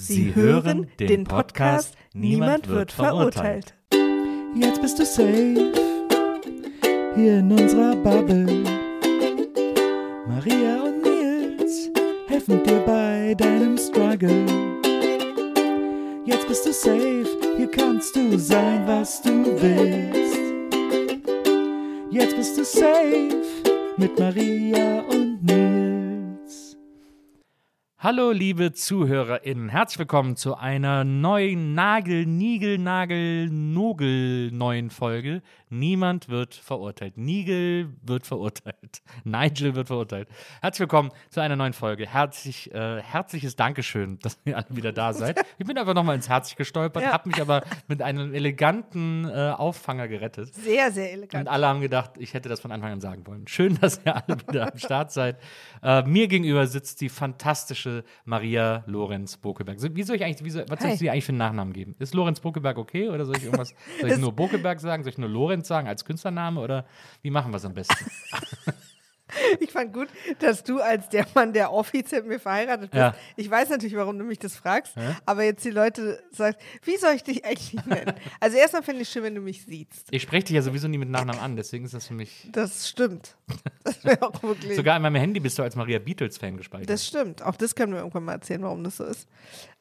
Sie hören den Podcast Niemand wird verurteilt. Jetzt bist du safe hier in unserer Bubble. Maria und Nils helfen dir bei deinem Struggle. Jetzt bist du safe, hier kannst du sein, was du willst. Jetzt bist du safe mit Maria und Nils. Hallo, liebe ZuhörerInnen. Herzlich willkommen zu einer neuen Nagel, Nigel, Nagel, Nogel neuen Folge. Niemand wird verurteilt. Nigel wird verurteilt. Nigel wird verurteilt. Herzlich willkommen zu einer neuen Folge. Herzlich, äh, herzliches Dankeschön, dass ihr alle wieder da seid. Ich bin einfach nochmal ins Herz gestolpert, Ja. hab mich aber mit einem eleganten äh, Auffanger gerettet. Sehr, sehr elegant. Und alle haben gedacht, ich hätte das von Anfang an sagen wollen. Schön, dass ihr alle wieder am Start seid. Äh, mir gegenüber sitzt die fantastische Maria Lorenz Bokeberg. Wie soll ich eigentlich, wie soll, was soll ich dir eigentlich für einen Nachnamen geben? Ist Lorenz Bokeberg okay oder soll ich irgendwas, soll ich nur Bokeberg sagen? Soll ich nur Lorenz sagen als Künstlername oder wie machen wir es am besten? Ich fand gut, dass du als der Mann, der offiziell mit mir verheiratet bist, Ja. ich weiß natürlich, warum du mich das fragst, aber jetzt die Leute sagst, wie soll ich dich eigentlich nennen? Also erstmal finde ich schön, wenn du mich siehst. Ich spreche dich ja sowieso nie mit Nachnamen an, deswegen ist das für mich. Das stimmt. Das wäre auch wirklich. Sogar in meinem Handy bist du als Maria Beatles-Fan gespeichert. das stimmt. Auch das können wir irgendwann mal erzählen, warum das so ist.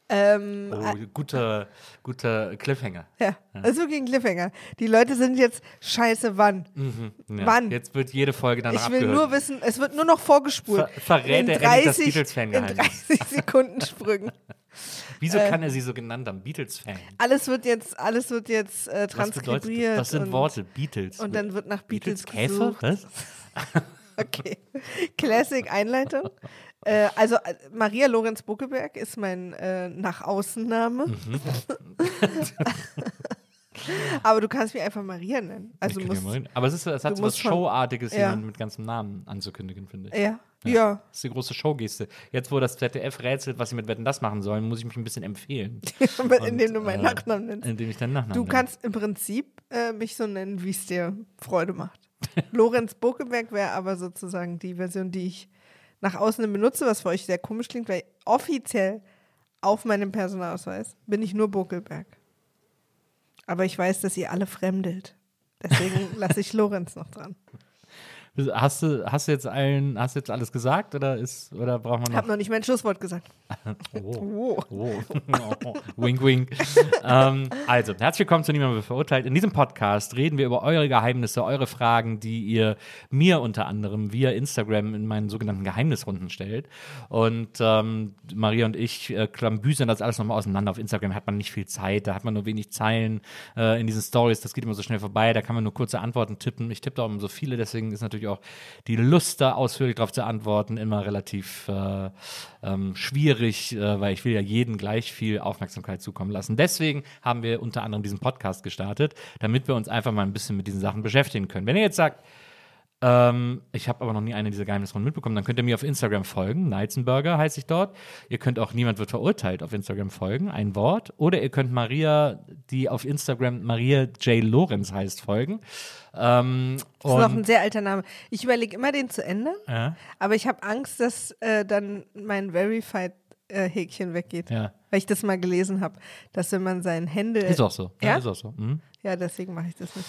Ähm, oh, guter, guter Cliffhanger. ja, das ist wirklich ein Cliffhanger. Die Leute sind jetzt scheiße, wann? Ja, Wann? Jetzt wird jede Folge danach Ich will abgehört. nur wissen, es wird nur noch vorgespult. Ver- verrät in er endlich das 30, in Beatles-Fangeheimnis. 30 Sekunden Sprüngen. Wieso äh, kann er sie so genannt haben? Beatles-Fan. Alles wird jetzt, alles wird jetzt äh, Was bedeutet transkribiert. das? Was sind und, Worte? Beatles. Und dann wird nach Beatles, Käfer? gesucht. Was? Okay. Classic Einleitung. Äh, also äh, Maria Lorenz Buckeberg ist mein äh, nach außen Name. Mhm. Aber du kannst mich einfach Maria nennen. Also musst, ja Aber es, ist, es hat so was Showartiges, ja. jemanden mit ganzem Namen anzukündigen, finde ich. ja, ja. Das ist die große Showgeste. Jetzt, wo das ZDF rätselt, was sie mit Wetten das machen sollen, muss ich mich ein bisschen empfehlen. indem du meinen äh, Nachnamen nennst. Indem ich deinen Nachnamen Du nenne. kannst im Prinzip äh, mich so nennen, wie es dir Freude macht. Lorenz Buckeberg wäre aber sozusagen die Version, die ich nach außen benutze, was für euch sehr komisch klingt, weil offiziell auf meinem Personalausweis bin ich nur Buckelberg. Aber ich weiß, dass ihr alle fremdelt. Deswegen lasse ich Lorenz noch dran. Hast du, hast du jetzt allen, hast jetzt alles gesagt oder ist oder braucht man Ich noch? habe noch nicht mein Schlusswort gesagt. Oh. Oh. Oh. wink, wink. ähm, also, herzlich willkommen zu Niemand wird verurteilt. In diesem Podcast reden wir über eure Geheimnisse, eure Fragen, die ihr mir unter anderem via Instagram in meinen sogenannten Geheimnisrunden stellt. Und ähm, Maria und ich äh, klambüsern das alles nochmal auseinander. Auf Instagram hat man nicht viel Zeit, da hat man nur wenig Zeilen äh, in diesen Stories. Das geht immer so schnell vorbei. Da kann man nur kurze Antworten tippen. Ich tippe da auch immer so viele, deswegen ist natürlich auch die Lust, da ausführlich darauf zu antworten, immer relativ äh, ähm, schwierig, äh, weil ich will ja jeden gleich viel Aufmerksamkeit zukommen lassen. Deswegen haben wir unter anderem diesen Podcast gestartet, damit wir uns einfach mal ein bisschen mit diesen Sachen beschäftigen können. Wenn ihr jetzt sagt, ähm, ich habe aber noch nie eine dieser Geheimnisrunden mitbekommen. Dann könnt ihr mir auf Instagram folgen. Neizenberger heiße ich dort. Ihr könnt auch Niemand wird verurteilt auf Instagram folgen. Ein Wort. Oder ihr könnt Maria, die auf Instagram Maria J. Lorenz heißt, folgen. Ähm, Das ist noch ein sehr alter Name. Ich überlege immer, den zu ändern, ja, aber ich habe Angst, dass äh, dann mein Verified-Häkchen weggeht. ja. Weil ich das mal gelesen habe, dass wenn man sein Händel. Ist auch so. Ja, Ja? ist auch so. Mhm. Ja, deswegen mache ich das nicht.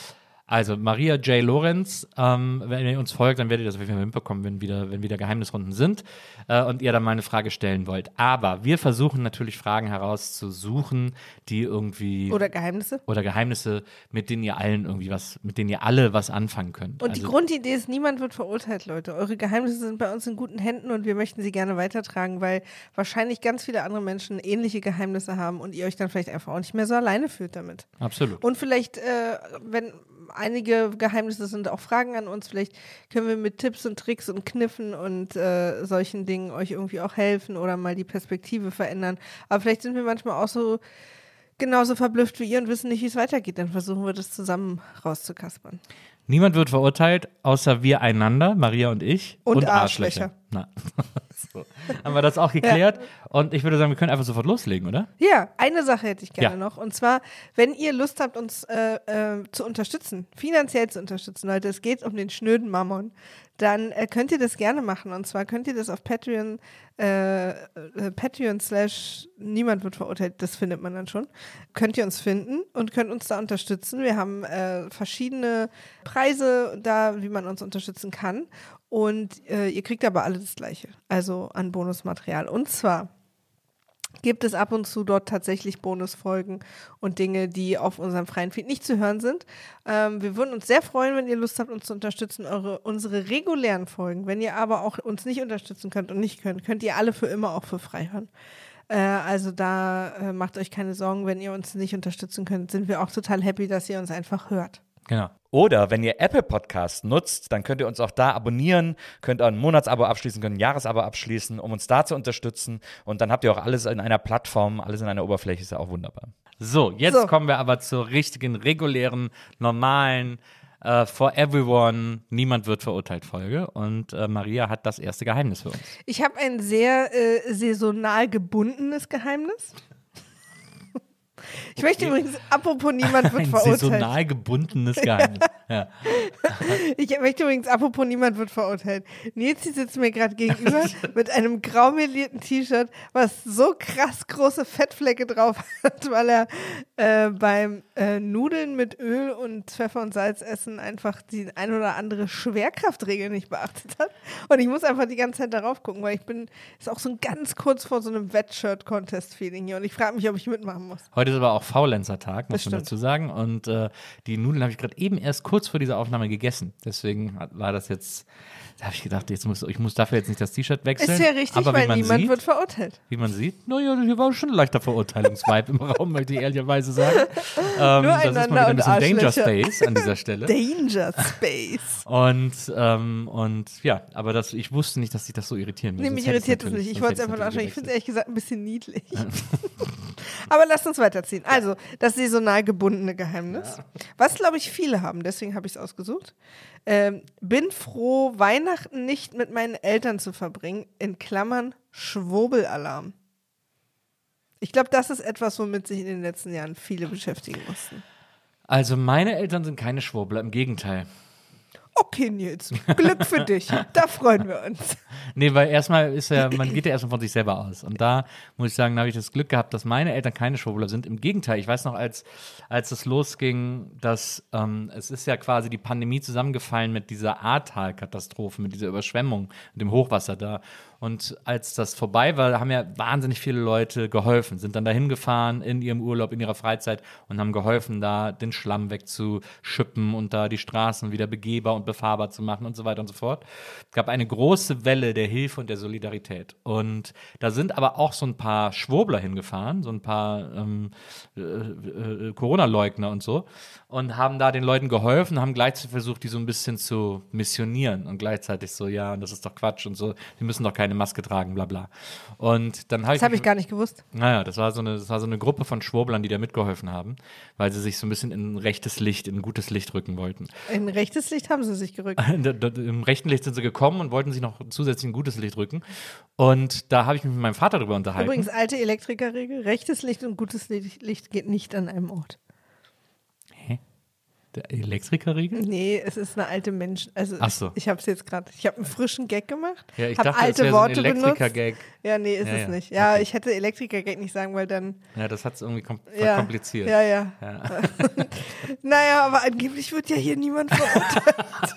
Also Maria J. Lorenz, ähm, wenn ihr uns folgt, dann werdet ihr das auf jeden Fall mitbekommen, wenn wieder, wenn wieder Geheimnisrunden sind äh, und ihr dann mal eine Frage stellen wollt. Aber wir versuchen natürlich Fragen herauszusuchen, die irgendwie Oder Geheimnisse. oder Geheimnisse, mit denen ihr allen irgendwie was, mit denen ihr alle was anfangen könnt. Und die Also- Grundidee ist, niemand wird verurteilt, Leute. Eure Geheimnisse sind bei uns in guten Händen und wir möchten sie gerne weitertragen, weil wahrscheinlich ganz viele andere Menschen ähnliche Geheimnisse haben und ihr euch dann vielleicht einfach auch nicht mehr so alleine fühlt damit. Absolut. Und vielleicht, äh, wenn einige Geheimnisse sind auch Fragen an uns, vielleicht können wir mit Tipps und Tricks und Kniffen und äh, solchen Dingen euch irgendwie auch helfen oder mal die Perspektive verändern. Aber vielleicht sind wir manchmal auch so genauso verblüfft wie ihr und wissen nicht, wie es weitergeht. Dann versuchen wir das zusammen rauszukaspern. Niemand wird verurteilt, außer wir einander, Maria und ich. Und Arschlöcher. Na. so. Haben wir das auch geklärt? Und ich würde sagen, wir können einfach sofort loslegen, oder? Ja, eine Sache hätte ich gerne Ja. noch. Und zwar, wenn ihr Lust habt, uns äh, äh, zu unterstützen, finanziell zu unterstützen, Leute, es geht um den schnöden Mammon, dann äh, könnt ihr das gerne machen. Und zwar könnt ihr das auf Patreon, äh, äh, Patreon slash niemand wird verurteilt, das findet man dann schon. Könnt ihr uns finden und könnt uns da unterstützen. Wir haben äh, verschiedene Preise da, wie man uns unterstützen kann. Und äh, ihr kriegt aber alle das Gleiche, also an Bonusmaterial. Und zwar gibt es ab und zu dort tatsächlich Bonusfolgen und Dinge, die auf unserem freien Feed nicht zu hören sind. Ähm, wir würden uns sehr freuen, wenn ihr Lust habt, uns zu unterstützen, eure, unsere regulären Folgen. Wenn ihr aber auch uns nicht unterstützen könnt und nicht könnt, könnt ihr alle für immer auch für frei hören. Äh, also da äh, macht euch keine Sorgen, wenn ihr uns nicht unterstützen könnt, sind wir auch total happy, dass ihr uns einfach hört. Genau. Oder wenn ihr Apple Podcast nutzt, dann könnt ihr uns auch da abonnieren, könnt ein Monatsabo abschließen, könnt ein Jahresabo abschließen, um uns da zu unterstützen. Und dann habt ihr auch alles in einer Plattform, alles in einer Oberfläche, ist ja auch wunderbar. So, jetzt So. kommen wir aber zur richtigen, regulären, normalen, äh, for everyone, niemand wird verurteilt Folge. Und äh, Maria hat das erste Geheimnis für uns. Ich habe ein sehr äh, saisonal gebundenes Geheimnis. Ich möchte übrigens, apropos niemand wird Ein verurteilt. saisonal gebundenes Geheimnis. ja. Ich möchte übrigens, apropos niemand wird verurteilt. Nils sitzt mir gerade gegenüber mit einem graumelierten T-Shirt, was so krass große Fettflecke drauf hat, weil er äh, beim äh, Nudeln mit Öl und Pfeffer und Salz essen einfach die ein oder andere Schwerkraftregel nicht beachtet hat. Und ich muss einfach die ganze Zeit darauf gucken, weil ich bin, ist auch so ein ganz kurz vor so einem Wettshirt-Contest-Feeling hier und ich frage mich, ob ich mitmachen muss. Heute ist aber auch Faulenzer-Tag, muss Das man stimmt. dazu sagen. Und äh, die Nudeln habe ich gerade eben erst kurz vor dieser Aufnahme gegessen. Deswegen war das jetzt, da habe ich gedacht, jetzt muss, ich muss dafür jetzt nicht das T-Shirt wechseln. Ist ja richtig, aber weil man niemand sieht, wird verurteilt. Wie man sieht, naja, hier war schon ein leichter Verurteilungsvibe im Raum, möchte ich ehrlicherweise sagen. Ähm, Nur das ist mal wieder ein bisschen Danger. Space an dieser Stelle. Danger Space. Und, ähm, und ja, aber das, ich wusste nicht, dass sich das so irritieren würde. Nee, mich irritiert es nicht. Ich wollte es einfach nachschauen. Ich finde es ehrlich gesagt ein bisschen niedlich. Aber lasst uns weiterziehen. Also, das saisonal gebundene Geheimnis. Was, glaube ich, viele haben, deswegen habe ich es ausgesucht. Ähm, bin froh, Weihnachten nicht mit meinen Eltern zu verbringen. In Klammern Schwurbelalarm. Ich glaube, das ist etwas, womit sich in den letzten Jahren viele beschäftigen mussten. Also meine Eltern sind keine Schwurbler, im Gegenteil. Okay, Nils, Glück für dich. Da freuen wir uns. Nee, weil erstmal ist ja, man geht ja erstmal von sich selber aus. Und da muss ich sagen, da habe ich das Glück gehabt, dass meine Eltern keine Schwurbler sind. Im Gegenteil, ich weiß noch, als, als es losging, dass ähm, es ist ja quasi die Pandemie zusammengefallen mit dieser Ahrtal-Katastrophe, mit dieser Überschwemmung, mit dem Hochwasser da. Und als das vorbei war, haben ja wahnsinnig viele Leute geholfen, sind dann dahin gefahren in ihrem Urlaub, in ihrer Freizeit und haben geholfen, da den Schlamm wegzuschippen und da die Straßen wieder begehbar und befahrbar zu machen und so weiter und so fort. Es gab eine große Welle der Hilfe und der Solidarität. Und da sind aber auch so ein paar Schwurbler hingefahren, so ein paar ähm, äh, äh, Corona-Leugner und so, und haben da den Leuten geholfen, haben gleichzeitig versucht, die so ein bisschen zu missionieren und gleichzeitig so, ja, das ist doch Quatsch und so, die müssen doch keine Maske tragen, bla bla. Und dann habe ich Das habe ich gar nicht gewusst. naja, das war so eine, das war so eine Gruppe von Schwurblern, die da mitgeholfen haben, weil sie sich so ein bisschen in rechtes Licht, in gutes Licht rücken wollten. In rechtes Licht haben sie sich gerückt. Im rechten Licht sind sie gekommen und wollten sich noch zusätzlich ein gutes Licht rücken. Und da habe ich mich mit meinem Vater drüber unterhalten. Übrigens, alte Elektrikerregel: rechtes Licht und gutes Licht geht nicht an einem Ort. Der Elektrikerriegel? Nee, es ist eine alte Mensch. Also Ach so. ich habe es jetzt gerade. Ich habe einen frischen Gag gemacht. Ja, ich hab dachte, es alte wäre so ein Worte benutzt. Elektriker-Gag. Ja, nee, ist Ja, es ja. nicht. Ja, Okay. ich hätte Elektriker-Gag nicht sagen, weil dann. Ja, das hat es irgendwie kom Ja, verkompliziert. Ja, ja. Ja. Naja, aber angeblich wird ja hier niemand verurteilt.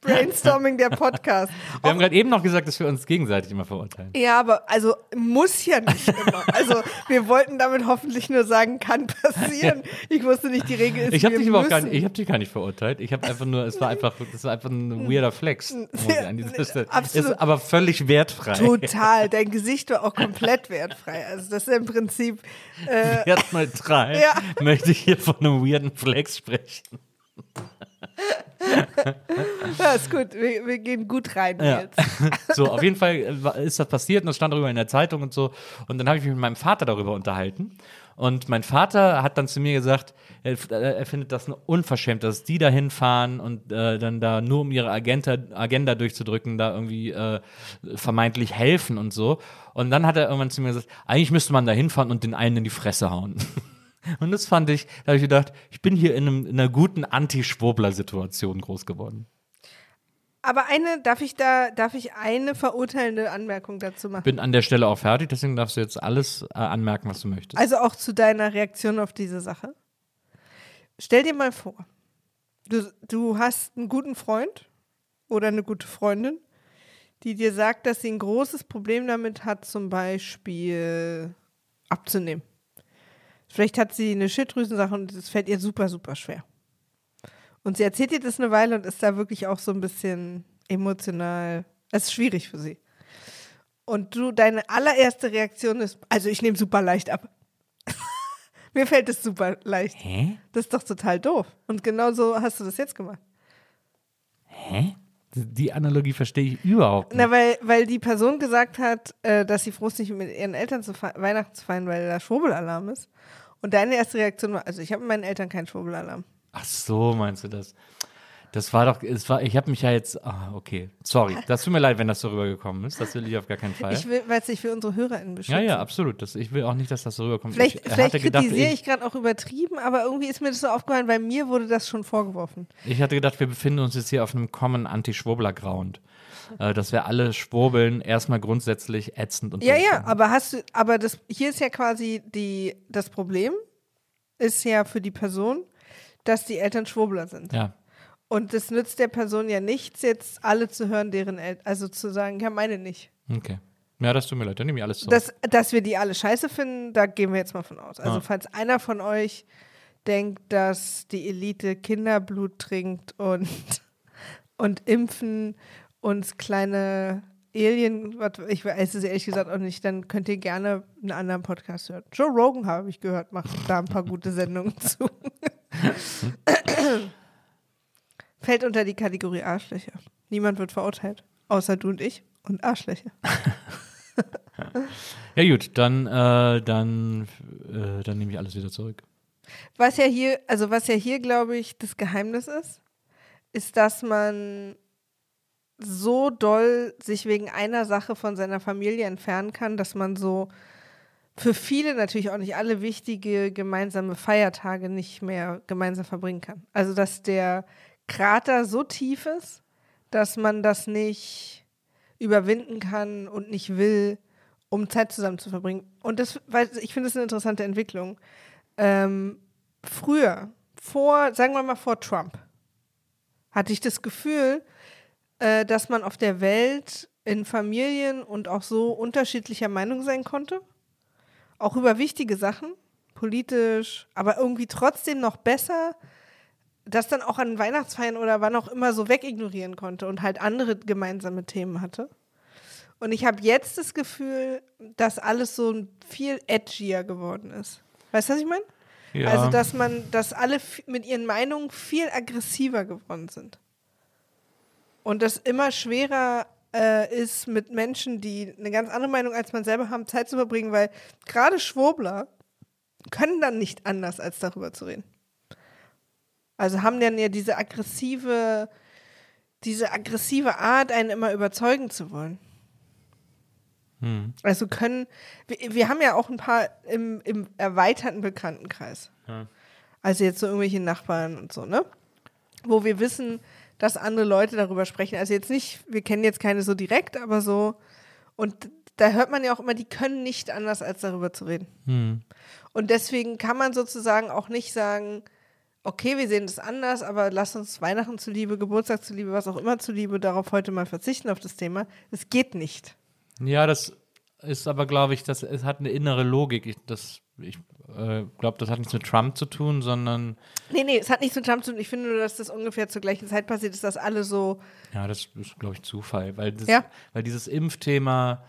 Brainstorming der Podcast. Wir haben gerade eben noch gesagt, dass wir uns gegenseitig immer verurteilen. Ja, aber also muss ja nicht immer. Also wir wollten damit hoffentlich nur sagen, kann passieren. Ich wusste nicht, die Regel ist, Ich habe dich aber auch gar müssen. nicht, ich habe dich gar nicht verurteilt. Ich habe einfach nur, es war einfach, das war einfach ein weirder Flex. an dieser Stelle. Absolut. Ist aber völlig wertfrei. Total. Dein Gesicht war auch komplett wertfrei. Also das ist im Prinzip. Äh, drei Ja. möchte ich hier von einem weirden Flex sprechen. ja, ist gut. Wir, wir gehen gut rein Ja. jetzt. So, auf jeden Fall äh, ist das passiert und das stand darüber in der Zeitung und so. Und dann habe ich mich mit meinem Vater darüber unterhalten. Und mein Vater hat dann zu mir gesagt, er, er findet das Unverschämt, dass die da hinfahren und äh, dann da nur um ihre Agenda, Agenda durchzudrücken, da irgendwie äh, vermeintlich helfen und so. Und dann hat er irgendwann zu mir gesagt, eigentlich müsste man da hinfahren und den einen in die Fresse hauen. Und das fand ich, da habe ich gedacht, ich bin hier in, einem, in einer guten Anti-Schwurbler-Situation groß geworden. Aber eine, darf ich da, darf ich eine verurteilende Anmerkung dazu machen? Bin an der Stelle auch fertig, deswegen darfst du jetzt alles äh, anmerken, was du möchtest. Also auch zu deiner Reaktion auf diese Sache. Stell dir mal vor, du, du hast einen guten Freund oder eine gute Freundin, die dir sagt, dass sie ein großes Problem damit hat, zum Beispiel abzunehmen. Vielleicht hat sie eine Schilddrüsensache und es fällt ihr super, super schwer. Und sie erzählt dir das eine Weile und ist da wirklich auch so ein bisschen emotional. Es ist schwierig für sie. Und du, deine allererste Reaktion ist, also ich nehme super leicht ab. Mir fällt es super leicht. Hä? Das ist doch total doof. Und genau so hast du das jetzt gemacht. Hä? Die Analogie verstehe ich überhaupt nicht. Na, weil, weil die Person gesagt hat, äh, dass sie froh ist, nicht mit ihren Eltern zu Weihnachten zu feiern, weil da Schwurbelalarm ist. Und deine erste Reaktion war, also ich habe mit meinen Eltern keinen Schwurbelalarm. Ach so, meinst du das? Das war doch, es war, ich habe mich ja jetzt, ah, okay, sorry, das tut mir leid, wenn das so rübergekommen ist, das will ich auf gar keinen Fall. Ich will, weil es sich für unsere HörerInnen beschützen. ja, ja, absolut, das, ich will auch nicht, dass das so rüberkommt. Vielleicht, ich vielleicht hatte gedacht, kritisiere ich, ich gerade auch übertrieben, aber irgendwie ist mir das so aufgefallen, weil mir wurde das schon vorgeworfen. ich hatte gedacht, wir befinden uns jetzt hier auf einem Common Anti-Schwurbler-Ground. Äh, dass wir alle schwurbeln, erstmal grundsätzlich ätzend und Ja, ja, aber hast du, aber das hier ist ja quasi die, das Problem ist ja für die Person, dass die Eltern Schwurbler sind. Ja, Und das nützt der Person ja nichts, jetzt alle zu hören, deren Eltern, also zu sagen, ja, meine nicht. okay. Ja, das tut mir leid, dann nehme ich alles zurück. Dass, dass wir die alle scheiße finden, da gehen wir jetzt mal von aus. Also Ja. falls einer von euch denkt, dass die Elite Kinderblut trinkt und, und impfen und kleine Alien, was- ich weiß es ehrlich gesagt auch nicht, dann könnt ihr gerne einen anderen Podcast hören. Joe Rogan habe ich gehört, macht da ein paar gute Sendungen zu. Fällt unter die Kategorie Arschlöcher. Niemand wird verurteilt, außer du und ich und Arschlöcher. ja gut, dann, äh, dann, äh, dann nehme ich alles wieder zurück. Was ja hier, also was ja hier, glaube ich, das Geheimnis ist, ist, dass man so doll sich wegen einer Sache von seiner Familie entfernen kann, dass man so für viele natürlich auch nicht alle wichtige gemeinsame Feiertage nicht mehr gemeinsam verbringen kann. Also dass der Krater so tief ist, dass man das nicht überwinden kann und nicht will, um Zeit zusammen zu verbringen. Und das, weil ich finde das eine interessante Entwicklung. Ähm, früher, vor, sagen wir mal vor Trump, hatte ich das Gefühl, äh, dass man auf der Welt in Familien und auch so unterschiedlicher Meinung sein konnte. Auch über wichtige Sachen, politisch, aber irgendwie trotzdem noch besser, das dann auch an Weihnachtsfeiern oder wann auch immer so wegignorieren konnte und halt andere gemeinsame Themen hatte. Und ich habe jetzt das Gefühl, dass alles so viel edgier geworden ist. Weißt du, was ich meine? Ja. Also, dass man, dass alle mit ihren Meinungen viel aggressiver geworden sind. Und das immer schwerer äh, ist, mit Menschen, die eine ganz andere Meinung als man selber haben, Zeit zu verbringen, weil gerade Schwurbler können dann nicht anders, als darüber zu reden. Also haben dann ja diese aggressive, diese aggressive Art, einen immer überzeugen zu wollen. Hm. Also können, wir, wir haben ja auch ein paar im, im erweiterten Bekanntenkreis. Ja. Also jetzt so irgendwelche Nachbarn und so, ne? Wo wir wissen, dass andere Leute darüber sprechen. Also jetzt nicht, wir kennen jetzt keine so direkt, aber so. Und da hört man ja auch immer, die können nicht anders, als darüber zu reden. Hm. Und deswegen kann man sozusagen auch nicht sagen, okay, wir sehen das anders, aber lass uns Weihnachten zuliebe, Geburtstag zuliebe, was auch immer zuliebe, darauf heute mal verzichten auf das Thema. Es geht nicht. Ja, das ist aber, glaube ich, das es hat eine innere Logik. Ich, das, ich äh, glaube, das hat nichts mit Trump zu tun, sondern Nee, nee, es hat nichts mit Trump zu tun. Ich finde nur, dass das ungefähr zur gleichen Zeit passiert ist, dass alle so, ja, das ist, glaube ich, Zufall. Weil, das, Ja. weil dieses Impfthema,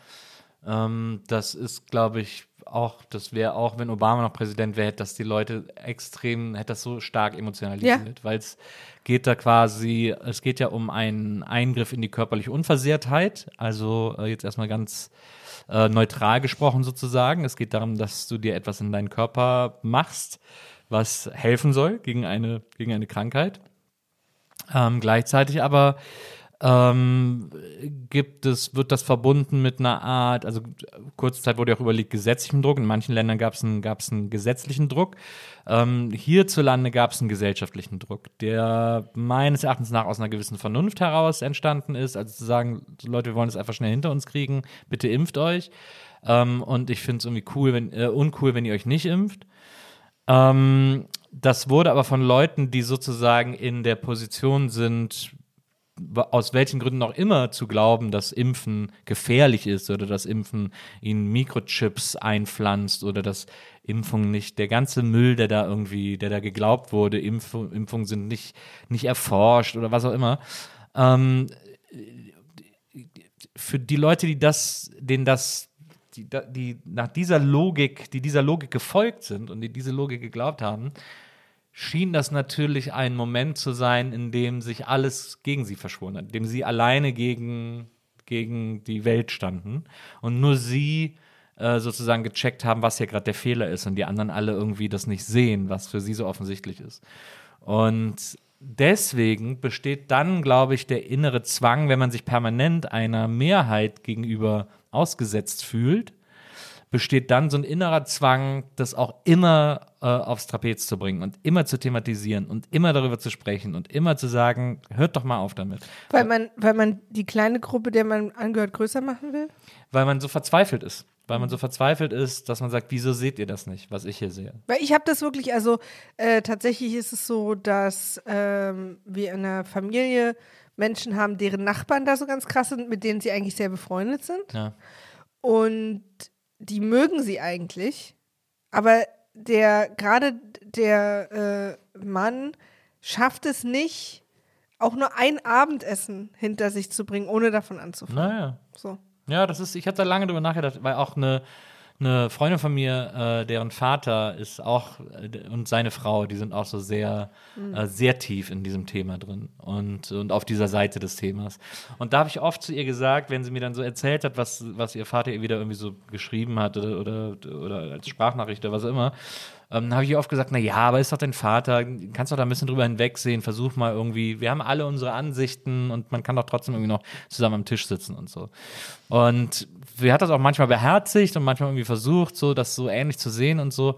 ähm, das ist, glaube ich, auch, das wäre auch, wenn Obama noch Präsident wäre, hätte das die Leute extrem, hätte das so stark emotionalisiert, weil es geht da quasi, es geht ja um einen Eingriff in die körperliche Unversehrtheit, also äh, jetzt erstmal ganz äh, neutral gesprochen sozusagen. Es geht darum, dass du dir etwas in deinen Körper machst, was helfen soll gegen eine, gegen eine Krankheit. Ähm, gleichzeitig aber ähm, gibt es, wird das verbunden mit einer Art, also kurze Zeit wurde ja auch überlegt, gesetzlichen Druck. In manchen Ländern gab es einen, einen gesetzlichen Druck. Ähm, hierzulande gab es einen gesellschaftlichen Druck, der meines Erachtens nach aus einer gewissen Vernunft heraus entstanden ist. Also zu sagen, Leute, wir wollen es einfach schnell hinter uns kriegen, bitte impft euch. Ähm, und ich finde es irgendwie cool, wenn, äh, uncool, wenn ihr euch nicht impft. Ähm, das wurde aber von Leuten, die sozusagen in der Position sind, aus welchen Gründen auch immer zu glauben, dass Impfen gefährlich ist oder dass Impfen ihnen Mikrochips einpflanzt oder dass Impfungen nicht, der ganze Müll, der da irgendwie, der da geglaubt wurde, Impf Impfungen sind nicht, nicht erforscht oder was auch immer. Ähm, für die Leute, die das, denen das, die, die nach dieser Logik, die dieser Logik gefolgt sind und die diese Logik geglaubt haben, schien das natürlich ein Moment zu sein, in dem sich alles gegen sie verschworen hat, in dem sie alleine gegen, gegen die Welt standen und nur sie äh, sozusagen gecheckt haben, was hier gerade der Fehler ist und die anderen alle irgendwie das nicht sehen, was für sie so offensichtlich ist. Und deswegen besteht dann, glaube ich, der innere Zwang, wenn man sich permanent einer Mehrheit gegenüber ausgesetzt fühlt, besteht dann so ein innerer Zwang, das auch immer äh, aufs Trapez zu bringen und immer zu thematisieren und immer darüber zu sprechen und immer zu sagen, hört doch mal auf damit. weil man, weil man die kleine Gruppe, der man angehört, größer machen will. Weil man so verzweifelt ist. Weil man so verzweifelt ist, dass man sagt, wieso seht ihr das nicht, was ich hier sehe? Weil ich habe das wirklich, also äh, tatsächlich ist es so, dass ähm, wir in einer Familie Menschen haben, deren Nachbarn da so ganz krass sind, mit denen sie eigentlich sehr befreundet sind. Ja. Und die mögen sie eigentlich. Aber der, gerade der äh, Mann schafft es nicht, auch nur ein Abendessen hinter sich zu bringen, ohne davon anzufangen. Naja. So. Ja, das ist, ich hatte da lange drüber nachgedacht, weil auch eine, eine Freundin von mir, äh, deren Vater ist auch äh, und seine Frau, die sind auch so sehr, äh, sehr tief in diesem Thema drin und, und auf dieser Seite des Themas. Und da habe ich oft zu ihr gesagt, wenn sie mir dann so erzählt hat, was, was ihr Vater ihr wieder irgendwie so geschrieben hat oder, oder, oder als Sprachnachricht oder was auch immer, ähm, habe ich oft gesagt, na ja, aber ist doch dein Vater, kannst doch da ein bisschen drüber hinwegsehen, versuch mal irgendwie, wir haben alle unsere Ansichten und man kann doch trotzdem irgendwie noch zusammen am Tisch sitzen und so. Und sie hat das auch manchmal beherzigt und manchmal irgendwie versucht, so das so ähnlich zu sehen und so.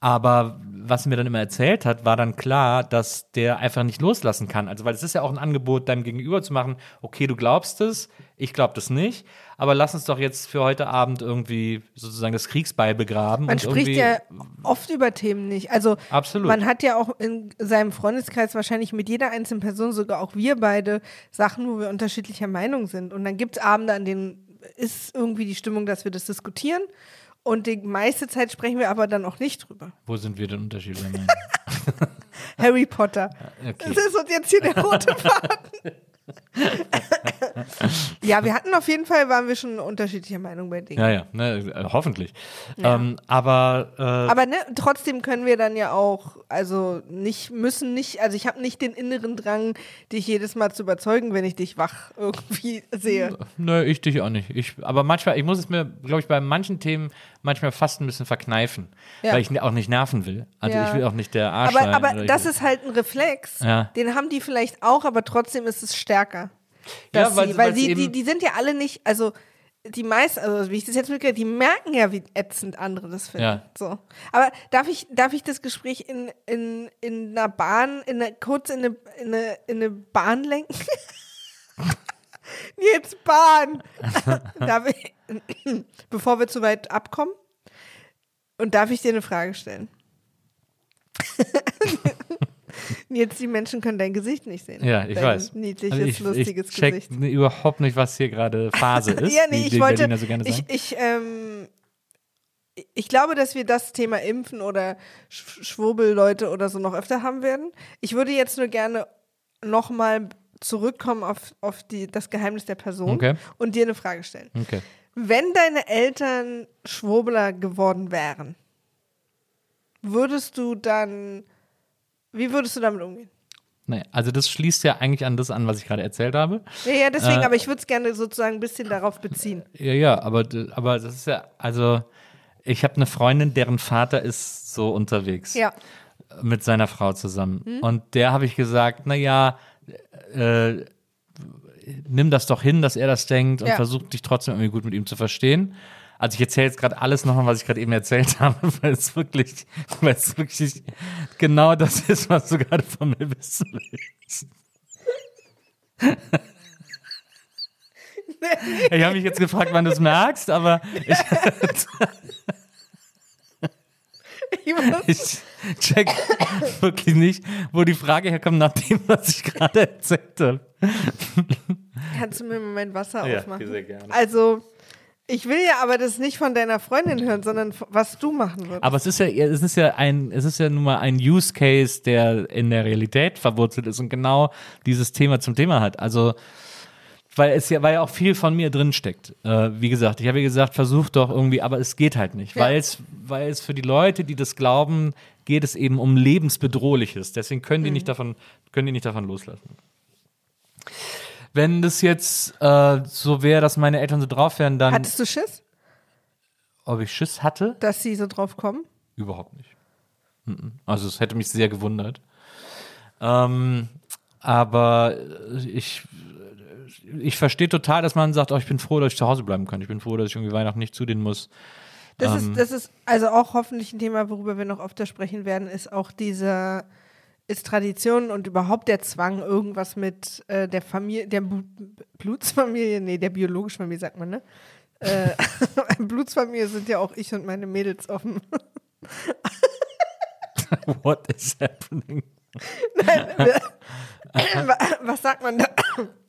Aber was sie mir dann immer erzählt hat, war dann klar, dass der einfach nicht loslassen kann. Also, weil es ist ja auch ein Angebot, deinem Gegenüber zu machen, okay, du glaubst es, ich glaube das nicht, aber lass uns doch jetzt für heute Abend irgendwie sozusagen das Kriegsbeil begraben. Man spricht ja oft über Themen nicht. Also Absolut. man hat ja auch in seinem Freundeskreis wahrscheinlich mit jeder einzelnen Person, sogar auch wir beide, Sachen, wo wir unterschiedlicher Meinung sind. Und dann gibt es Abende, an denen ist irgendwie die Stimmung, dass wir das diskutieren. Und die meiste Zeit sprechen wir aber dann auch nicht drüber. Wo sind wir denn unterschiedlicher Meinung? Harry Potter. Okay. Das ist uns jetzt hier der rote Faden. Ja, wir hatten auf jeden Fall, waren wir schon unterschiedlicher Meinung bei Dingen. Ja, ja, ne, äh, hoffentlich. Ähm, aber äh, Aber ne, trotzdem können wir dann ja auch, also nicht, müssen nicht, also ich habe nicht den inneren Drang, dich jedes Mal zu überzeugen, wenn ich dich wach irgendwie sehe. Nö, ich dich auch nicht. Ich, aber manchmal, ich muss es mir, glaube ich, bei manchen Themen manchmal fast ein bisschen verkneifen, Ja. weil ich auch nicht nerven will. Also Ja. ich will auch nicht der Arsch Aber, sein. aber das ist halt ein Reflex. Ja. Den haben die vielleicht auch, aber trotzdem ist es stärker. Ja, weil- sie, weil sie, die, die sind ja alle nicht, also die meisten, also wie ich das jetzt mitgekriegt die merken ja, wie ätzend andere das finden. Ja. So. Aber darf ich, darf ich das Gespräch in, in, in einer Bahn, in eine, kurz in eine, in eine, in eine Bahn lenken? Jetzt Bahn! darf ich, bevor wir zu weit abkommen? Und darf ich dir eine Frage stellen? Jetzt die Menschen können dein Gesicht nicht sehen. Ja, ich dein weiß. Niedliches, Also ich, lustiges ich check Gesicht. überhaupt nicht, was hier gerade Phase ist. ja, nee, ich wollte, so gerne ich, ich, ähm, ich glaube, dass wir das Thema Impfen oder Sch Schwurbelleute oder so noch öfter haben werden. Ich würde jetzt nur gerne nochmal zurückkommen auf, auf die, das Geheimnis der Person Okay. und dir eine Frage stellen. okay. Wenn deine Eltern Schwurbler geworden wären, würdest du dann, wie würdest du damit umgehen? Nee, also das schließt ja eigentlich an das an, was ich gerade erzählt habe. Ja, ja, deswegen, Äh, aber ich würde es gerne sozusagen ein bisschen darauf beziehen. Ja, ja, aber, aber das ist ja, also ich habe eine Freundin, deren Vater ist so unterwegs. Ja. mit seiner Frau zusammen. Und der habe ich gesagt, naja, äh, nimm das doch hin, dass er das denkt und Ja. versuch dich trotzdem irgendwie gut mit ihm zu verstehen. Also ich erzähle jetzt gerade alles nochmal, was ich gerade eben erzählt habe, weil es wirklich, weil es wirklich genau das ist, was du gerade von mir wissen willst. Ich habe mich jetzt gefragt, wann du es merkst, aber ich, Ich muss- ich check wirklich nicht, wo die Frage herkommt, nach dem, was ich gerade erzählt habe. Kannst du mir mal mein Wasser Ja, aufmachen? sehr gerne. Also, ich will ja aber das nicht von deiner Freundin hören, sondern was du machen würdest. Aber es ist ja, es ist ja ein, es ist ja nun mal ein Use Case, der in der Realität verwurzelt ist und genau dieses Thema zum Thema hat. Also, weil es ja, weil ja auch viel von mir drin steckt. Äh, wie gesagt, ich habe ja gesagt, versuch doch irgendwie, aber es geht halt nicht, Ja. weil es, weil es für die Leute, die das glauben, geht es eben um lebensbedrohliches. Deswegen können Mhm. die nicht davon, können die nicht davon loslassen. Wenn das jetzt äh, so wäre, dass meine Eltern so drauf wären, dann, Hattest du Schiss, ob ich Schiss hatte, dass sie so drauf kommen? Überhaupt nicht. Mhm. Also es hätte mich sehr gewundert. Ähm, aber ich, ich verstehe total, dass man sagt, oh, ich bin froh, dass ich zu Hause bleiben kann. Ich bin froh, dass ich irgendwie Weihnachten nicht zu denen muss. Das, Ähm. ist, das ist also auch hoffentlich ein Thema, worüber wir noch öfter sprechen werden, ist auch diese ist Tradition und überhaupt der Zwang, irgendwas mit äh, der Familie, der Bu- Blutsfamilie, nee, der biologischen Familie, sagt man, ne? Äh, Blutsfamilie sind ja auch ich und meine Mädels offen. What is happening? Was sagt man da?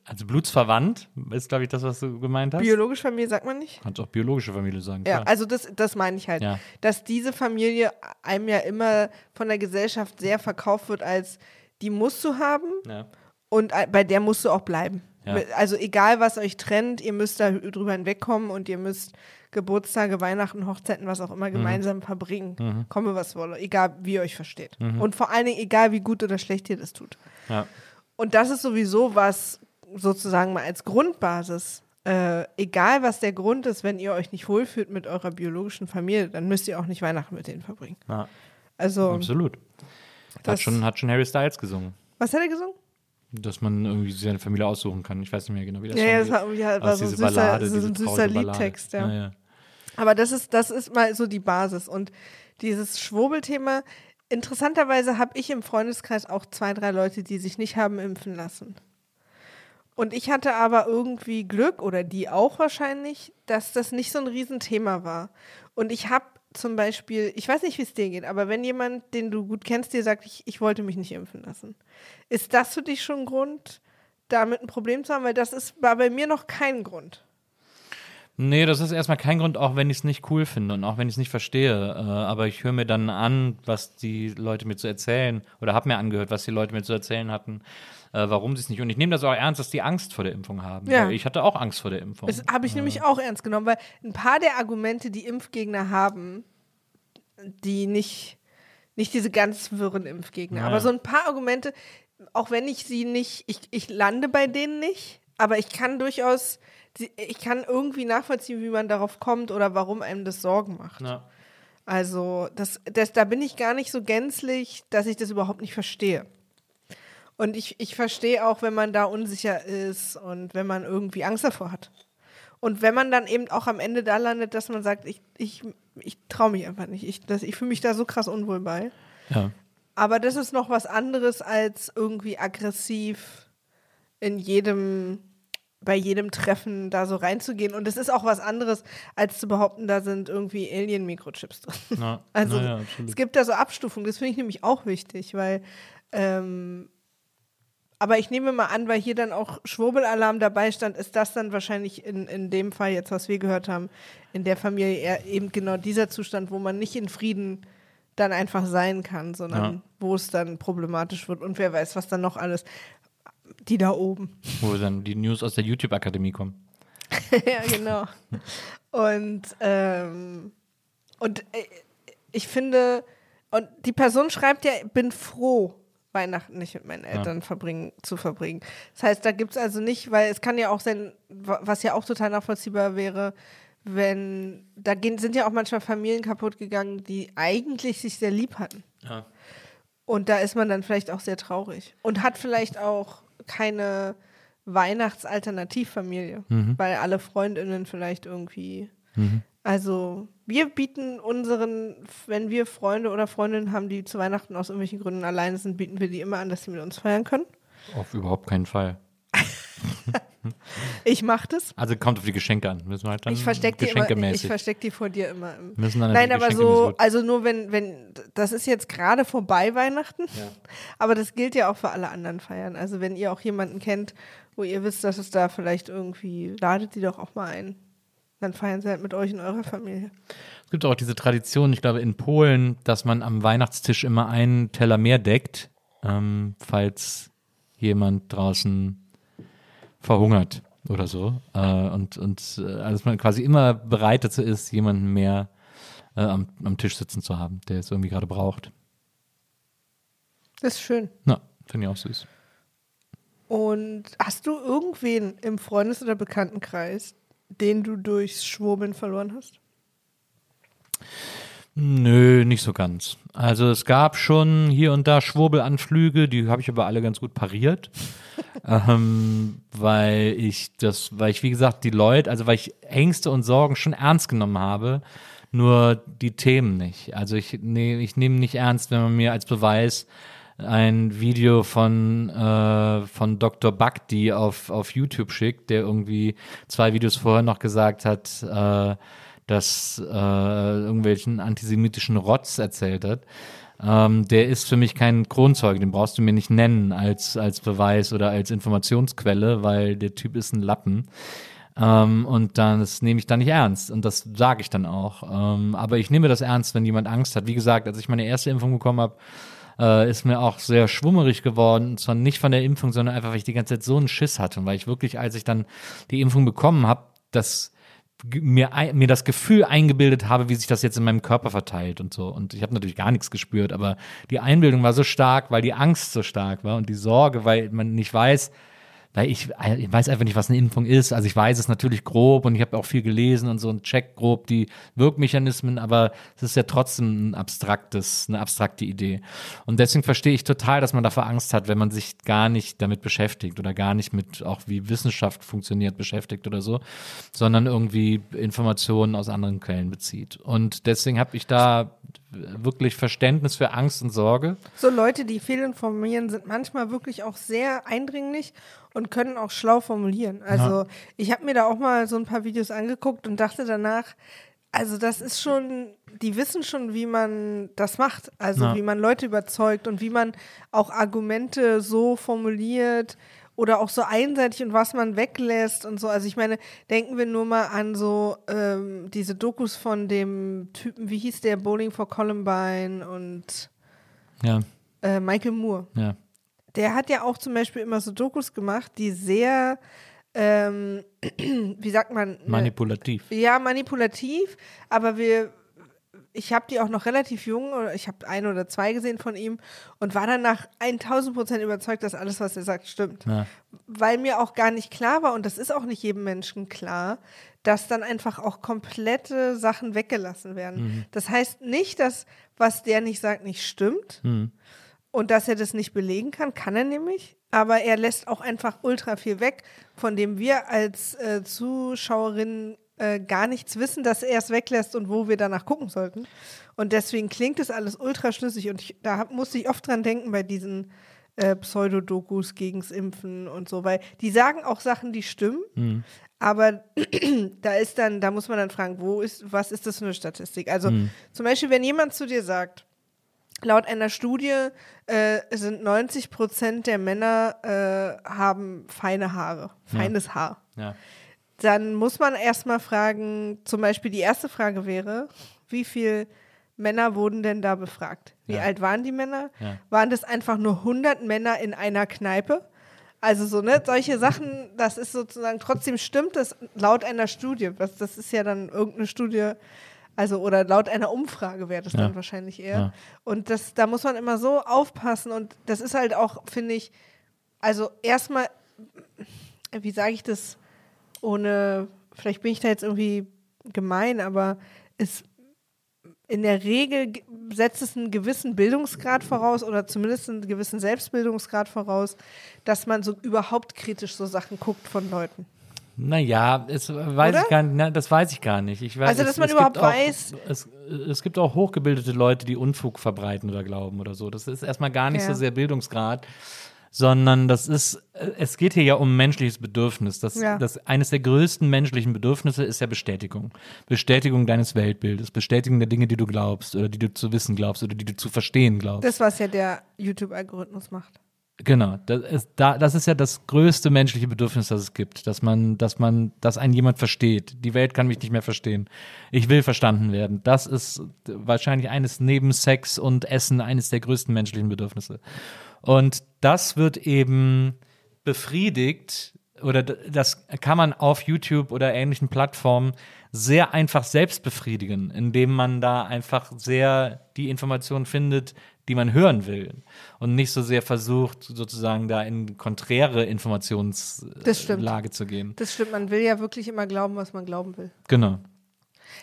Also blutsverwandt ist, glaube ich, das, was du gemeint hast. Biologische Familie sagt man nicht? Kannst auch biologische Familie sagen. Ja, klar. also das, das meine ich halt. Ja. Dass diese Familie einem ja immer von der Gesellschaft sehr verkauft wird als, die musst du haben ja. und bei der musst du auch bleiben. Ja. Also egal, was euch trennt, ihr müsst da drüber hinwegkommen und ihr müsst Geburtstage, Weihnachten, Hochzeiten, was auch Mhm. immer gemeinsam verbringen. Komme, was wolle. Egal, wie ihr euch versteht. Mhm. Und vor allen Dingen, egal, wie gut oder schlecht ihr das tut. ja. Und das ist sowieso was sozusagen mal als Grundbasis. Äh, egal was der Grund ist, wenn ihr euch nicht wohlfühlt mit eurer biologischen Familie, dann müsst ihr auch nicht Weihnachten mit denen verbringen. ja. Also, Absolut. Hat das, schon, hat schon Harry Styles gesungen. was hat er gesungen? Dass man irgendwie seine Familie aussuchen kann. Ich weiß nicht mehr genau, wie das Ja, ja, Song das geht. war Aber war so, ein süßer, Ballade, so ein süßer. Liedtext, ja. Ja, ja. Aber das ist, das ist mal so die Basis. Und dieses Schwurbelthema, interessanterweise habe ich im Freundeskreis auch zwei, drei Leute, die sich nicht haben impfen lassen. Und ich hatte aber irgendwie Glück, oder die auch wahrscheinlich, dass das nicht so ein Riesenthema war. Und ich habe zum Beispiel, ich weiß nicht, wie es dir geht, aber wenn jemand, den du gut kennst, dir sagt, ich, ich wollte mich nicht impfen lassen, ist das für dich schon ein Grund, damit ein Problem zu haben? Weil das ist, war bei mir noch kein Grund. Nee, das ist erstmal kein Grund, auch wenn ich es nicht cool finde und auch wenn ich es nicht verstehe. Äh, aber ich höre mir dann an, was die Leute mir zu erzählen oder habe mir angehört, was die Leute mir zu erzählen hatten, äh, warum sie es nicht. Und ich nehme das auch ernst, dass die Angst vor der Impfung haben. Ja. Ich hatte auch Angst vor der Impfung. Das habe ich nämlich auch ernst genommen, weil ein paar der Argumente, die Impfgegner haben, die nicht, nicht diese ganz wirren Impfgegner, Ja. aber so ein paar Argumente, auch wenn ich sie nicht, ich, ich lande bei denen nicht, aber ich kann durchaus, ich kann irgendwie nachvollziehen, wie man darauf kommt oder warum einem das Sorgen macht. Ja. Also das, das, da bin ich gar nicht so gänzlich, dass ich das überhaupt nicht verstehe. Und ich, ich verstehe auch, wenn man da unsicher ist und wenn man irgendwie Angst davor hat. Und wenn man dann eben auch am Ende da landet, dass man sagt, ich, ich, ich traue mich einfach nicht. Ich, das- ich fühle mich da so krass unwohl bei. Ja. Aber das ist noch was anderes als irgendwie aggressiv in jedem, bei jedem Treffen da so reinzugehen. Und es ist auch was anderes, als zu behaupten, da sind irgendwie Alien-Mikrochips drin. Na, Also na ja, es gibt da so Abstufungen, das finde ich nämlich auch wichtig, weil ähm, aber ich nehme mal an, weil hier dann auch Schwurbelalarm dabei stand, ist das dann wahrscheinlich in, in dem Fall jetzt, was wir gehört haben, in der Familie eher eben genau dieser Zustand, wo man nicht in Frieden dann einfach sein kann, sondern Ja. wo es dann problematisch wird und wer weiß, was dann noch alles. Die da oben. Wo dann die News aus der YouTube-Akademie kommen. ja, genau. Und, ähm, und äh, ich finde, und die Person schreibt ja, bin froh, Weihnachten nicht mit meinen Eltern verbringen, zu verbringen. Das heißt, da gibt es also nicht, weil es kann ja auch sein, wa- was ja auch total nachvollziehbar wäre, wenn, da gehen, sind ja auch manchmal Familien kaputt gegangen, die eigentlich sich sehr lieb hatten. Ja. Und da ist man dann vielleicht auch sehr traurig. Und hat vielleicht auch keine Weihnachtsalternativfamilie, weil alle Freundinnen vielleicht irgendwie. Also, wir bieten unseren, wenn wir Freunde oder Freundinnen haben, die zu Weihnachten aus irgendwelchen Gründen alleine sind, bieten wir die immer an, dass sie mit uns feiern können. Auf überhaupt keinen Fall. Ich mache das. Also kommt auf die Geschenke an. Müssen wir halt dann Ich verstecke die, immer- ich versteck die vor dir immer. Im Müssen dann Nein, aber so, also nur wenn, wenn, das ist jetzt gerade vorbei Weihnachten, aber das gilt ja auch für alle anderen Feiern. Also wenn ihr auch jemanden kennt, wo ihr wisst, dass es da vielleicht irgendwie, ladet die doch auch mal ein. Dann feiern sie halt mit euch in eurer Familie. Es gibt auch diese Tradition, ich glaube in Polen, dass man am Weihnachtstisch immer einen Teller mehr deckt, ähm, falls jemand draußen verhungert oder so. Äh, und und äh, also dass man quasi immer bereit dazu ist, jemanden mehr äh, am, am Tisch sitzen zu haben, der es irgendwie gerade braucht. Das ist schön. Na, finde ich auch süß. Und hast du irgendwen im Freundes- oder Bekanntenkreis, den du durchs Schwurbeln verloren hast? Nö, nicht so ganz. Also es gab schon hier und da Schwurbelanflüge, die habe ich aber alle ganz gut pariert. ähm, weil ich das, weil ich, wie gesagt, die Leute, also weil ich Ängste und Sorgen schon ernst genommen habe, nur die Themen nicht. Also ich, nee, ich nehme nicht ernst, wenn man mir als Beweis ein Video von, äh, von Dr. Bhakti auf, auf YouTube schickt, der irgendwie zwei Videos vorher noch gesagt hat, äh, dass äh, irgendwelchen antisemitischen Rotz erzählt hat. Ähm, der ist für mich kein Kronzeuge, den brauchst du mir nicht nennen als, als Beweis oder als Informationsquelle, weil der Typ ist ein Lappen. Ähm, und dann, das nehme ich dann nicht ernst. Und das sage ich dann auch. Ähm, aber ich nehme das ernst, wenn jemand Angst hat. Wie gesagt, als ich meine erste Impfung bekommen habe, äh, ist mir auch sehr schwummerig geworden. Und zwar nicht von der Impfung, sondern einfach, weil ich die ganze Zeit so einen Schiss hatte. Und weil ich wirklich, als ich dann die Impfung bekommen habe, das mir, mir das Gefühl eingebildet habe, wie sich das jetzt in meinem Körper verteilt und so. Und ich habe natürlich gar nichts gespürt, aber die Einbildung war so stark, weil die Angst so stark war und die Sorge, weil man nicht weiß, weil ich, ich weiß einfach nicht, was eine Impfung ist. Also ich weiß es natürlich grob und ich habe auch viel gelesen und so und check grob die Wirkmechanismen, aber es ist ja trotzdem ein abstraktes, eine abstrakte Idee. Und deswegen verstehe ich total, dass man davor Angst hat, wenn man sich gar nicht damit beschäftigt oder gar nicht mit auch wie Wissenschaft funktioniert beschäftigt oder so, sondern irgendwie Informationen aus anderen Quellen bezieht. Und deswegen habe ich da wirklich Verständnis für Angst und Sorge. So Leute, die fehlinformieren, sind manchmal wirklich auch sehr eindringlich und können auch schlau formulieren. Also ich habe mir da auch mal so ein paar Videos angeguckt und dachte danach, also das ist schon, die wissen schon, wie man das macht. Also Ja. wie man Leute überzeugt und wie man auch Argumente so formuliert oder auch so einseitig und was man weglässt und so. Also ich meine, denken wir nur mal an so ähm, diese Dokus von dem Typen, wie hieß der, Bowling for Columbine und Ja, äh, Michael Moore. ja. Der hat ja auch zum Beispiel immer so Dokus gemacht, die sehr, ähm, wie sagt man? ne- Manipulativ. ja, manipulativ, aber wir, ich habe die auch noch relativ jung, oder ich habe ein oder zwei gesehen von ihm und war danach 1000 Prozent überzeugt, dass alles, was er sagt, stimmt. Ja. Weil mir auch gar nicht klar war, und das ist auch nicht jedem Menschen klar, dass dann einfach auch komplette Sachen weggelassen werden. Das heißt nicht, dass was der nicht sagt, nicht stimmt. Und dass er das nicht belegen kann, kann er nämlich. aber er lässt auch einfach ultra viel weg, von dem wir als äh, Zuschauerinnen äh, gar nichts wissen, dass er es weglässt und wo wir danach gucken sollten. Und deswegen klingt es alles ultra schlüssig und ich, da hab, musste ich oft dran denken bei diesen äh, Pseudodokus gegens Impfen und so, weil die sagen auch Sachen, die stimmen, Mhm. aber da ist dann, da muss man dann fragen, wo ist, was ist das für eine Statistik? Also Mhm. zum Beispiel, wenn jemand zu dir sagt, laut einer Studie äh, sind 90 Prozent der Männer äh, haben feine Haare, feines Haar. Ja. Dann muss man erstmal fragen, zum Beispiel die erste Frage wäre, wie viele Männer wurden denn da befragt? Wie Ja. alt waren die Männer? Ja. Waren das einfach nur 100 Männer in einer Kneipe? Also so, ne, solche Sachen, das ist sozusagen, trotzdem stimmt das laut einer Studie. Was, das ist ja dann irgendeine Studie, also oder laut einer Umfrage wäre das Ja. dann wahrscheinlich eher. Und das, da muss man immer so aufpassen und das ist halt auch, finde ich, also erstmal, wie sage ich das, ohne, vielleicht bin ich da jetzt irgendwie gemein, aber es in der Regel setzt es einen gewissen Bildungsgrad voraus oder zumindest einen gewissen Selbstbildungsgrad voraus, dass man so überhaupt kritisch so Sachen guckt von Leuten. Naja, es weiß Oder? ich gar nicht, na, das weiß ich gar nicht. Ich weiß, Also, es, dass man es überhaupt auch, weiß- Es, es gibt auch hochgebildete Leute, die Unfug verbreiten oder glauben oder so. Das ist erstmal gar nicht Ja. so sehr Bildungsgrad, sondern das ist, äh, es geht hier ja um menschliches Bedürfnis. Das, Ja. das eines der größten menschlichen Bedürfnisse ist ja Bestätigung. Bestätigung deines Weltbildes, Bestätigung der Dinge, die du glaubst oder die du zu wissen glaubst oder die du zu verstehen glaubst. Das, was ja der YouTube-Algorithmus macht. Genau, das ist, da, das ist ja das größte menschliche Bedürfnis, das es gibt, dass man, dass man, dass einen jemand versteht. Die Welt kann mich nicht mehr verstehen. Ich will verstanden werden. Das ist wahrscheinlich eines neben Sex und Essen eines der größten menschlichen Bedürfnisse. Und das wird eben befriedigt oder das kann man auf YouTube oder ähnlichen Plattformen sehr einfach selbst befriedigen, indem man da einfach sehr die Informationen findet, die man hören will und nicht so sehr versucht, sozusagen da in konträre. Informationslage zu gehen. Das stimmt, man will ja wirklich immer glauben, was man glauben will. Genau.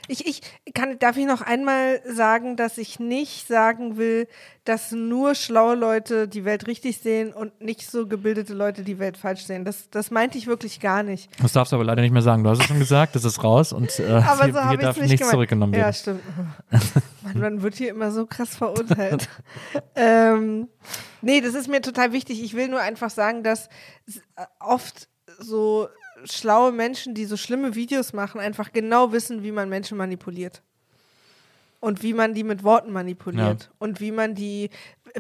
Ich, ich kann, darf ich noch einmal sagen, dass ich nicht sagen will, dass nur schlaue Leute die Welt richtig sehen und nicht so gebildete Leute die Welt falsch sehen. Das, das meinte ich wirklich gar nicht. Das darfst du aber leider nicht mehr sagen. Du hast es schon gesagt, das ist raus und äh, Aber hier, so hier darf nicht nichts zurückgenommen Ja, werden. stimmt. Man, man wird hier immer so krass verurteilt. ähm, nee, das ist mir total wichtig. Ich will nur einfach sagen, dass äh, oft so schlaue Menschen, die so schlimme Videos machen, einfach genau wissen, wie man Menschen manipuliert. Und wie man die mit Worten manipuliert. Ja. Und wie man die,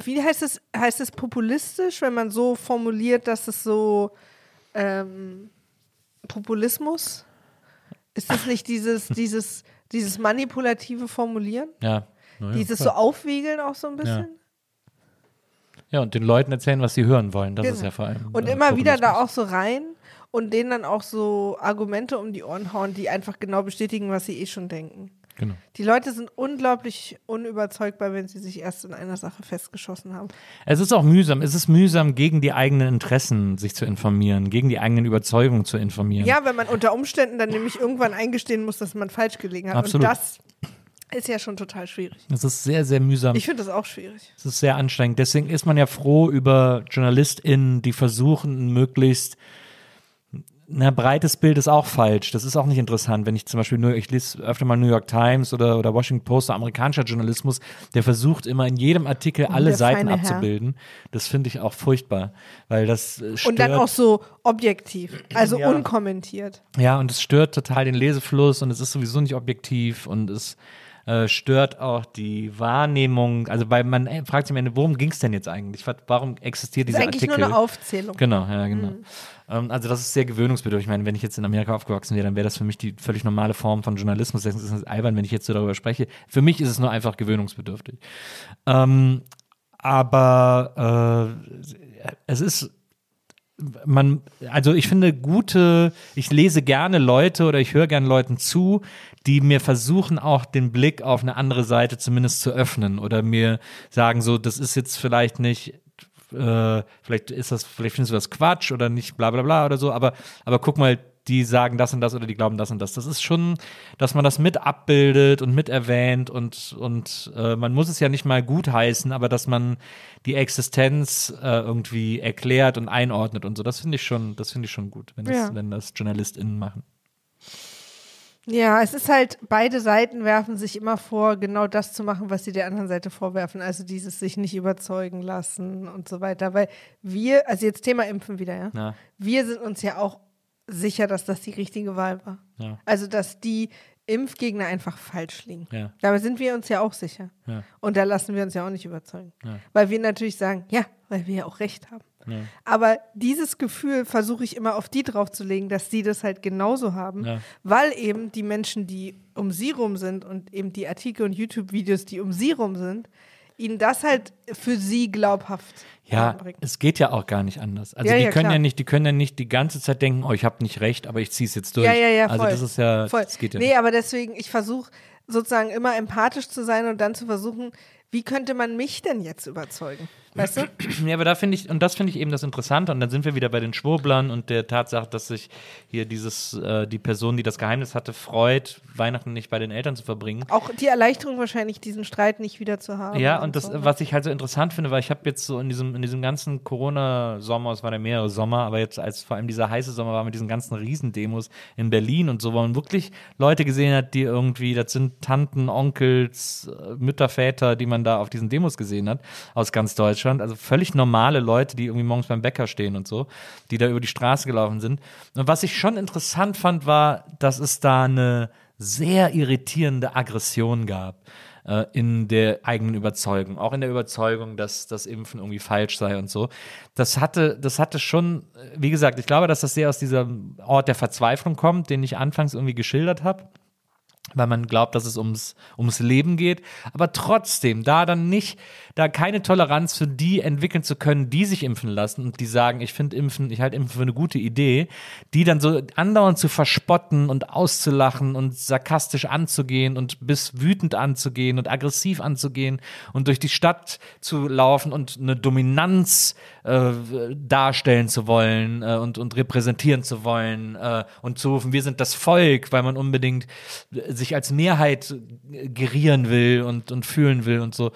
wie heißt es, heißt es populistisch, wenn man so formuliert, dass es so ähm, Populismus? Ist das nicht dieses, dieses, dieses manipulative Formulieren? Ja. Naja, Dieses so klar. aufwiegeln auch so ein bisschen? ja, und den Leuten erzählen, was sie hören wollen. Das ist Genau. ja vor allem. Und äh, immer wieder da auch so rein und denen dann auch so Argumente um die Ohren hauen, die einfach genau bestätigen, was sie eh schon denken. Genau. Die Leute sind unglaublich unüberzeugbar, wenn sie sich erst in einer Sache festgeschossen haben. Es ist auch mühsam. Es ist mühsam, gegen die eigenen Interessen sich zu informieren, gegen die eigenen Überzeugungen zu informieren. Ja, wenn man unter Umständen dann nämlich irgendwann eingestehen muss, dass man falsch gelegen hat. Absolut. Und das ist ja schon total schwierig. Es ist sehr, sehr mühsam. Ich finde das auch schwierig. Es ist sehr anstrengend. Deswegen ist man ja froh über JournalistInnen, die versuchen, möglichst na, breites Bild ist auch falsch. Das ist auch nicht interessant. Wenn ich zum Beispiel nur, ich lese öfter mal New York Times oder, oder Washington Post, amerikanischer Journalismus, der versucht immer in jedem Artikel alle Seiten feine Herr. abzubilden. Das finde ich auch furchtbar, weil das äh, stört. Und dann auch so objektiv, also Ja. unkommentiert. Ja, und es stört total den Lesefluss und es ist sowieso nicht objektiv und es äh, stört auch die Wahrnehmung. Also weil man äh, fragt sich am Ende, worum ging es denn jetzt eigentlich? Warum existiert Das ist dieser eigentlich Artikel? nur eine Aufzählung. Genau, ja, genau. Ähm, also das ist sehr gewöhnungsbedürftig. Ich meine, wenn ich jetzt in Amerika aufgewachsen wäre, dann wäre das für mich die völlig normale Form von Journalismus. Deswegen ist es albern, wenn ich jetzt so darüber spreche. Für mich ist es nur einfach gewöhnungsbedürftig. Ähm, aber äh, es ist man, also ich finde gute, ich lese gerne Leute oder ich höre gerne Leuten zu, die mir versuchen auch den Blick auf eine andere Seite zumindest zu öffnen oder mir sagen so, das ist jetzt vielleicht nicht, äh, vielleicht ist das, vielleicht findest du das Quatsch oder nicht, bla bla bla oder so, aber, aber guck mal, die sagen das und das oder die glauben das und das. Das ist schon, dass man das mit abbildet und mit erwähnt und, und äh, man muss es ja nicht mal gut heißen, aber dass man die Existenz äh, irgendwie erklärt und einordnet und so. Das finde ich schon, das finde ich schon gut, wenn das, Ja. wenn das JournalistInnen machen. Ja, es ist halt, beide Seiten werfen sich immer vor, genau das zu machen, was sie der anderen Seite vorwerfen. Also dieses sich nicht überzeugen lassen und so weiter. Weil wir, also jetzt Thema Impfen wieder, ja. Ja. Wir sind uns ja auch sicher, dass das die richtige Wahl war. Ja. Also, dass die Impfgegner einfach falsch liegen. Ja. Dabei sind wir uns ja auch sicher. Ja. Und da lassen wir uns ja auch nicht überzeugen. Ja. Weil wir natürlich sagen, ja, weil wir ja auch recht haben. Ja. Aber dieses Gefühl versuche ich immer auf die draufzulegen, dass sie das halt genauso haben, weil eben die Menschen, die um sie rum sind und eben die Artikel und YouTube-Videos, die um sie rum sind, ihnen das halt für sie glaubhaft Ja, bringen. es geht ja auch gar nicht anders. Also Ja, die ja, können klar. ja nicht, die können ja nicht die ganze Zeit denken, oh, ich habe nicht recht, aber ich ziehe es jetzt durch. Ja, ja, ja, voll. Also das ist ja, Voll. das geht ja nee, nicht. aber deswegen, ich versuche sozusagen immer empathisch zu sein und dann zu versuchen, wie könnte man mich denn jetzt überzeugen? Weißt du? Ja, aber da finde ich, und das finde ich eben das Interessante, und dann sind wir wieder bei den Schwurblern und der Tatsache, dass sich hier dieses, äh, die Person, die das Geheimnis hatte, freut, Weihnachten nicht bei den Eltern zu verbringen. Auch die Erleichterung wahrscheinlich, diesen Streit nicht wieder zu haben. Ja, und das, so. ne? was ich halt so interessant finde, weil ich habe jetzt so in diesem, in diesem ganzen Corona-Sommer, es waren ja mehrere Sommer, aber jetzt als vor allem dieser heiße Sommer war mit diesen ganzen Riesendemos in Berlin und so, wo man wirklich Leute gesehen hat, die irgendwie, das sind Tanten, Onkels, äh, Mütter, Väter, die man da auf diesen Demos gesehen hat, aus ganz Deutschland. Also völlig normale Leute, die irgendwie morgens beim Bäcker stehen und so, die da über die Straße gelaufen sind. Und was ich schon interessant fand, war, dass es da eine sehr irritierende Aggression gab äh, in der eigenen Überzeugung, auch in der Überzeugung, dass das Impfen irgendwie falsch sei und so. Das hatte, das hatte schon, wie gesagt, ich glaube, dass das sehr aus diesem Ort der Verzweiflung kommt, den ich anfangs irgendwie geschildert habe weil man glaubt, dass es ums, ums Leben geht, aber trotzdem da dann nicht, da keine Toleranz für die entwickeln zu können, die sich impfen lassen und die sagen, ich finde Impfen, ich halte Impfen für eine gute Idee, die dann so andauernd zu verspotten und auszulachen und sarkastisch anzugehen und bis wütend anzugehen und aggressiv anzugehen und durch die Stadt zu laufen und eine Dominanz äh, darstellen zu wollen äh, und, und repräsentieren zu wollen äh, und zu rufen, wir sind das Volk, weil man unbedingt sich als Mehrheit gerieren will und, und fühlen will und so.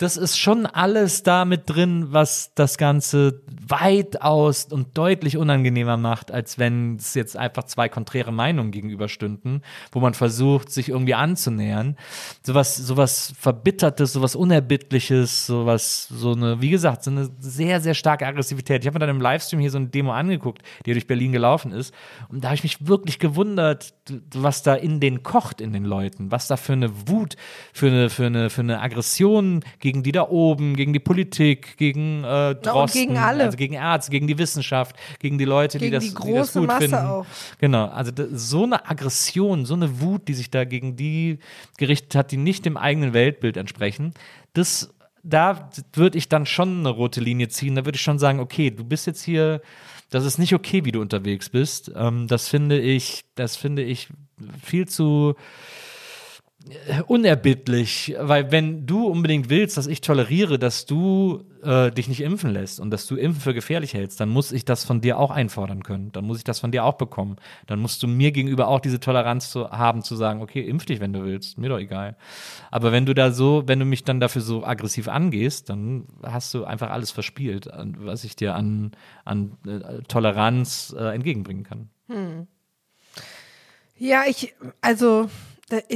Das ist schon alles da mit drin, was das Ganze weitaus und deutlich unangenehmer macht, als wenn es jetzt einfach zwei konträre Meinungen gegenüberstünden, wo man versucht, sich irgendwie anzunähern. Sowas, sowas Verbittertes, sowas Unerbittliches, sowas, so eine, wie gesagt, so eine sehr, sehr starke Aggressivität. Ich habe mir dann im Livestream hier so eine Demo angeguckt, die durch Berlin gelaufen ist. Und da habe ich mich wirklich gewundert, was da in den kocht, in den Leuten, was da für eine Wut, für eine, für eine, für eine Aggression gegen die da oben, gegen die Politik, gegen äh, Drosten, gegen alle. also gegen Ärzte, gegen die Wissenschaft, gegen die Leute, die Gegen das, die die das große gut Masse finden. auch. Genau, also da, so eine Aggression, so eine Wut, die sich da gegen die gerichtet hat, die nicht dem eigenen Weltbild entsprechen, das da würde ich dann schon eine rote Linie ziehen. Da würde ich schon sagen, okay, du bist jetzt hier, das ist nicht okay, wie du unterwegs bist. Ähm, das finde ich, das finde ich viel zu unerbittlich, weil wenn du unbedingt willst, dass ich toleriere, dass du äh, dich nicht impfen lässt und dass du Impfen für gefährlich hältst, dann muss ich das von dir auch einfordern können. Dann muss ich das von dir auch bekommen. Dann musst du mir gegenüber auch diese Toleranz zu haben, zu sagen, okay, impf dich, wenn du willst, mir doch egal. Aber wenn du da so, wenn du mich dann dafür so aggressiv angehst, dann hast du einfach alles verspielt, was ich dir an, an äh, Toleranz äh, entgegenbringen kann. Ja, ich, also,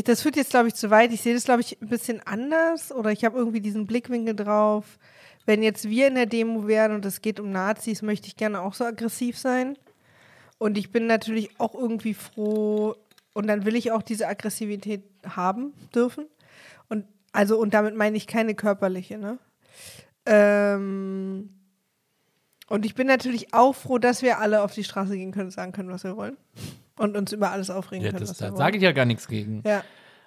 das führt jetzt, glaube ich, zu weit. Ich sehe das, glaube ich, ein bisschen anders oder ich habe irgendwie diesen Blickwinkel drauf. Wenn jetzt wir in der Demo wären und es geht um Nazis, möchte ich gerne auch so aggressiv sein. Und ich bin natürlich auch irgendwie froh und dann will ich auch diese Aggressivität haben dürfen. Und also, und damit meine ich keine körperliche, ne? Ähm, und ich bin natürlich auch froh, dass wir alle auf die Straße gehen können und sagen können, was wir wollen. Und uns über alles aufregen Ja, können. das, da sage ich ja gar nichts gegen. Ja.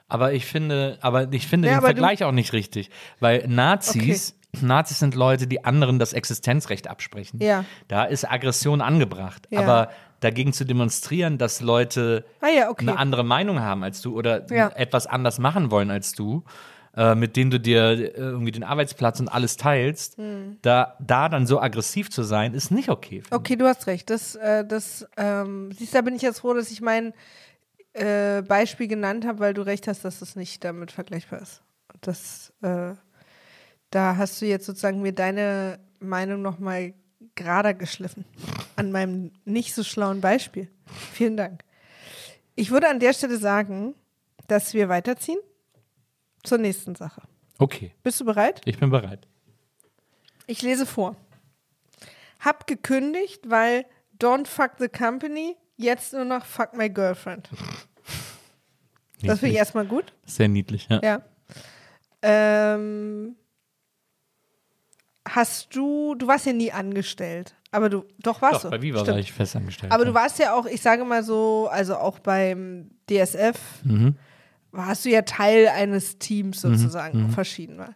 Aber ich finde, aber ich finde Ja, den Vergleich auch nicht richtig, weil Nazis, Nazis sind Leute, die anderen das Existenzrecht absprechen. Ja. Da ist Aggression angebracht. Ja. Aber dagegen zu demonstrieren, dass Leute Ah ja, okay. eine andere Meinung haben als du oder etwas anders machen wollen als du, äh, mit denen du dir äh, irgendwie den Arbeitsplatz und alles teilst, Hm. da, da dann so aggressiv zu sein, ist nicht okay. Okay, du hast recht. Das, äh, das, ähm, siehst du, da bin ich jetzt froh, dass ich mein äh, Beispiel genannt habe, weil du recht hast, dass das nicht damit vergleichbar ist. Das, äh, da hast du jetzt sozusagen mir deine Meinung nochmal gerader geschliffen. An meinem nicht so schlauen Beispiel. Vielen Dank. Ich würde an der Stelle sagen, dass wir weiterziehen zur nächsten Sache. Okay, Bist du bereit? ich bin bereit. Ich lese vor. Hab gekündigt, weil Don't fuck the company, jetzt nur noch fuck my girlfriend. Das finde ich erstmal gut. Sehr niedlich, ja. Ja. Ähm, hast du, du warst ja nie angestellt, aber du, doch warst Doch, du. bei Viva Stimmt. war ich festangestellt. Aber ja. du warst ja auch, ich sage mal so, also auch beim DSF Mhm. Warst du ja Teil eines Teams sozusagen, Mhm. verschieden war.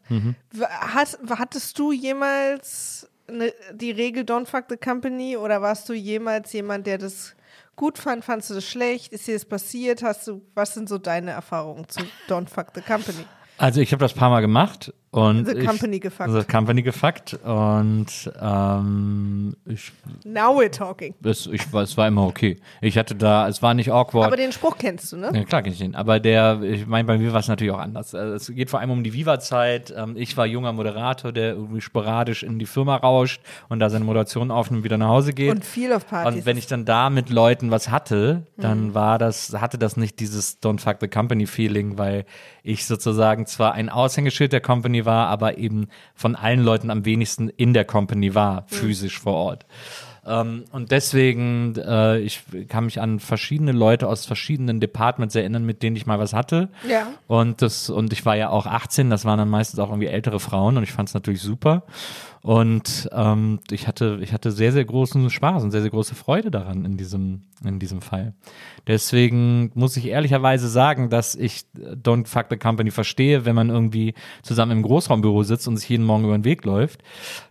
Hast, hattest du jemals ne, die Regel Don't fuck the company oder warst du jemals jemand, der das gut fand? Fandst du das schlecht? Ist dir das passiert? Hast du, was sind so deine Erfahrungen zu Don't fuck the company? Also ich habe das paar Mal gemacht und The ich, company gefuckt. The Company gefuckt und ähm, ich, Now we're talking. es, ich, war- es war immer okay. Ich hatte da, es war nicht awkward. Aber den Spruch kennst du, ne? Ja, klar kenn ich den. Aber der, ich meine, bei mir war es natürlich auch anders. Also es geht vor allem um die Viva-Zeit. Ähm, ich war junger Moderator, der irgendwie sporadisch in die Firma rauscht und da seine Moderation aufnimmt und wieder nach Hause geht. Und viel auf Partys. Und wenn ich dann da mit Leuten was hatte, dann war das, hatte das nicht dieses Don't fuck the company Feeling, weil ich sozusagen zwar ein Aushängeschild der Company war, aber eben von allen Leuten am wenigsten in der Company war, physisch vor Ort. Ähm, und deswegen, äh, ich kann mich an verschiedene Leute aus verschiedenen Departments erinnern, mit denen ich mal was hatte. Ja. Und das, und ich war ja auch 18, das waren dann meistens auch irgendwie ältere Frauen und ich fand es natürlich super. Und ähm, ich hatte, ich hatte sehr, sehr großen Spaß und sehr, sehr große Freude daran in diesem, in diesem Fall. Deswegen muss ich ehrlicherweise sagen, dass ich Don't Fuck the Company verstehe, wenn man irgendwie zusammen im Großraumbüro sitzt und sich jeden Morgen über den Weg läuft,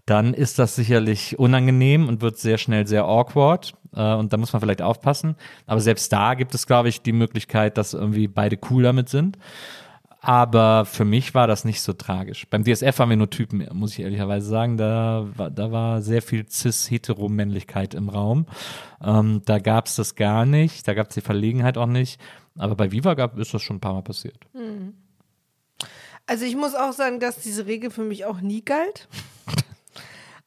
dann ist das sicherlich unangenehm und wird sehr schnell sehr awkward. Äh, und da muss man vielleicht aufpassen. Aber selbst da gibt es, glaube ich, die Möglichkeit, dass irgendwie beide cool damit sind. Aber für mich war das nicht so tragisch. Beim DSF waren wir nur Typen, muss ich ehrlicherweise sagen. Da war, da war sehr viel Cis-Heteromännlichkeit im Raum. Ähm, da gab es das gar nicht. Da gab es die Verlegenheit auch nicht. Aber bei Viva gab, ist das schon ein paar Mal passiert. Also ich muss auch sagen, dass diese Regel für mich auch nie galt.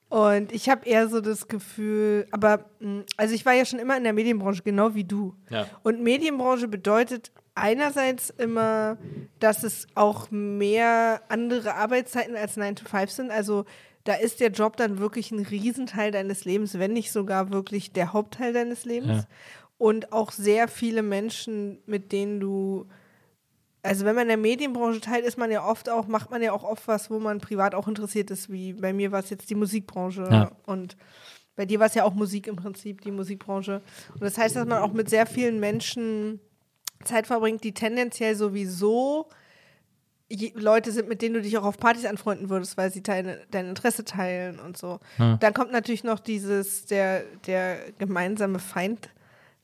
Und ich habe eher so das Gefühl, aber mh, also ich war ja schon immer in der Medienbranche, genau wie du. Ja. Und Medienbranche bedeutet einerseits immer, dass es auch mehr andere Arbeitszeiten als 9 to 5 sind. Also da ist der Job dann wirklich ein Riesenteil deines Lebens, wenn nicht sogar wirklich der Hauptteil deines Lebens. Ja. Und auch sehr viele Menschen, mit denen du also wenn man in der Medienbranche teilt, ist man ja oft auch, macht man ja auch oft was, wo man privat auch interessiert ist, wie bei mir war es jetzt die Musikbranche Ja. und bei dir war es ja auch Musik im Prinzip, die Musikbranche. Und das heißt, dass man auch mit sehr vielen Menschen Zeit verbringt, die tendenziell sowieso Leute sind, mit denen du dich auch auf Partys anfreunden würdest, weil sie deine, dein Interesse teilen und so. Dann kommt natürlich noch dieses, der, der gemeinsame Feind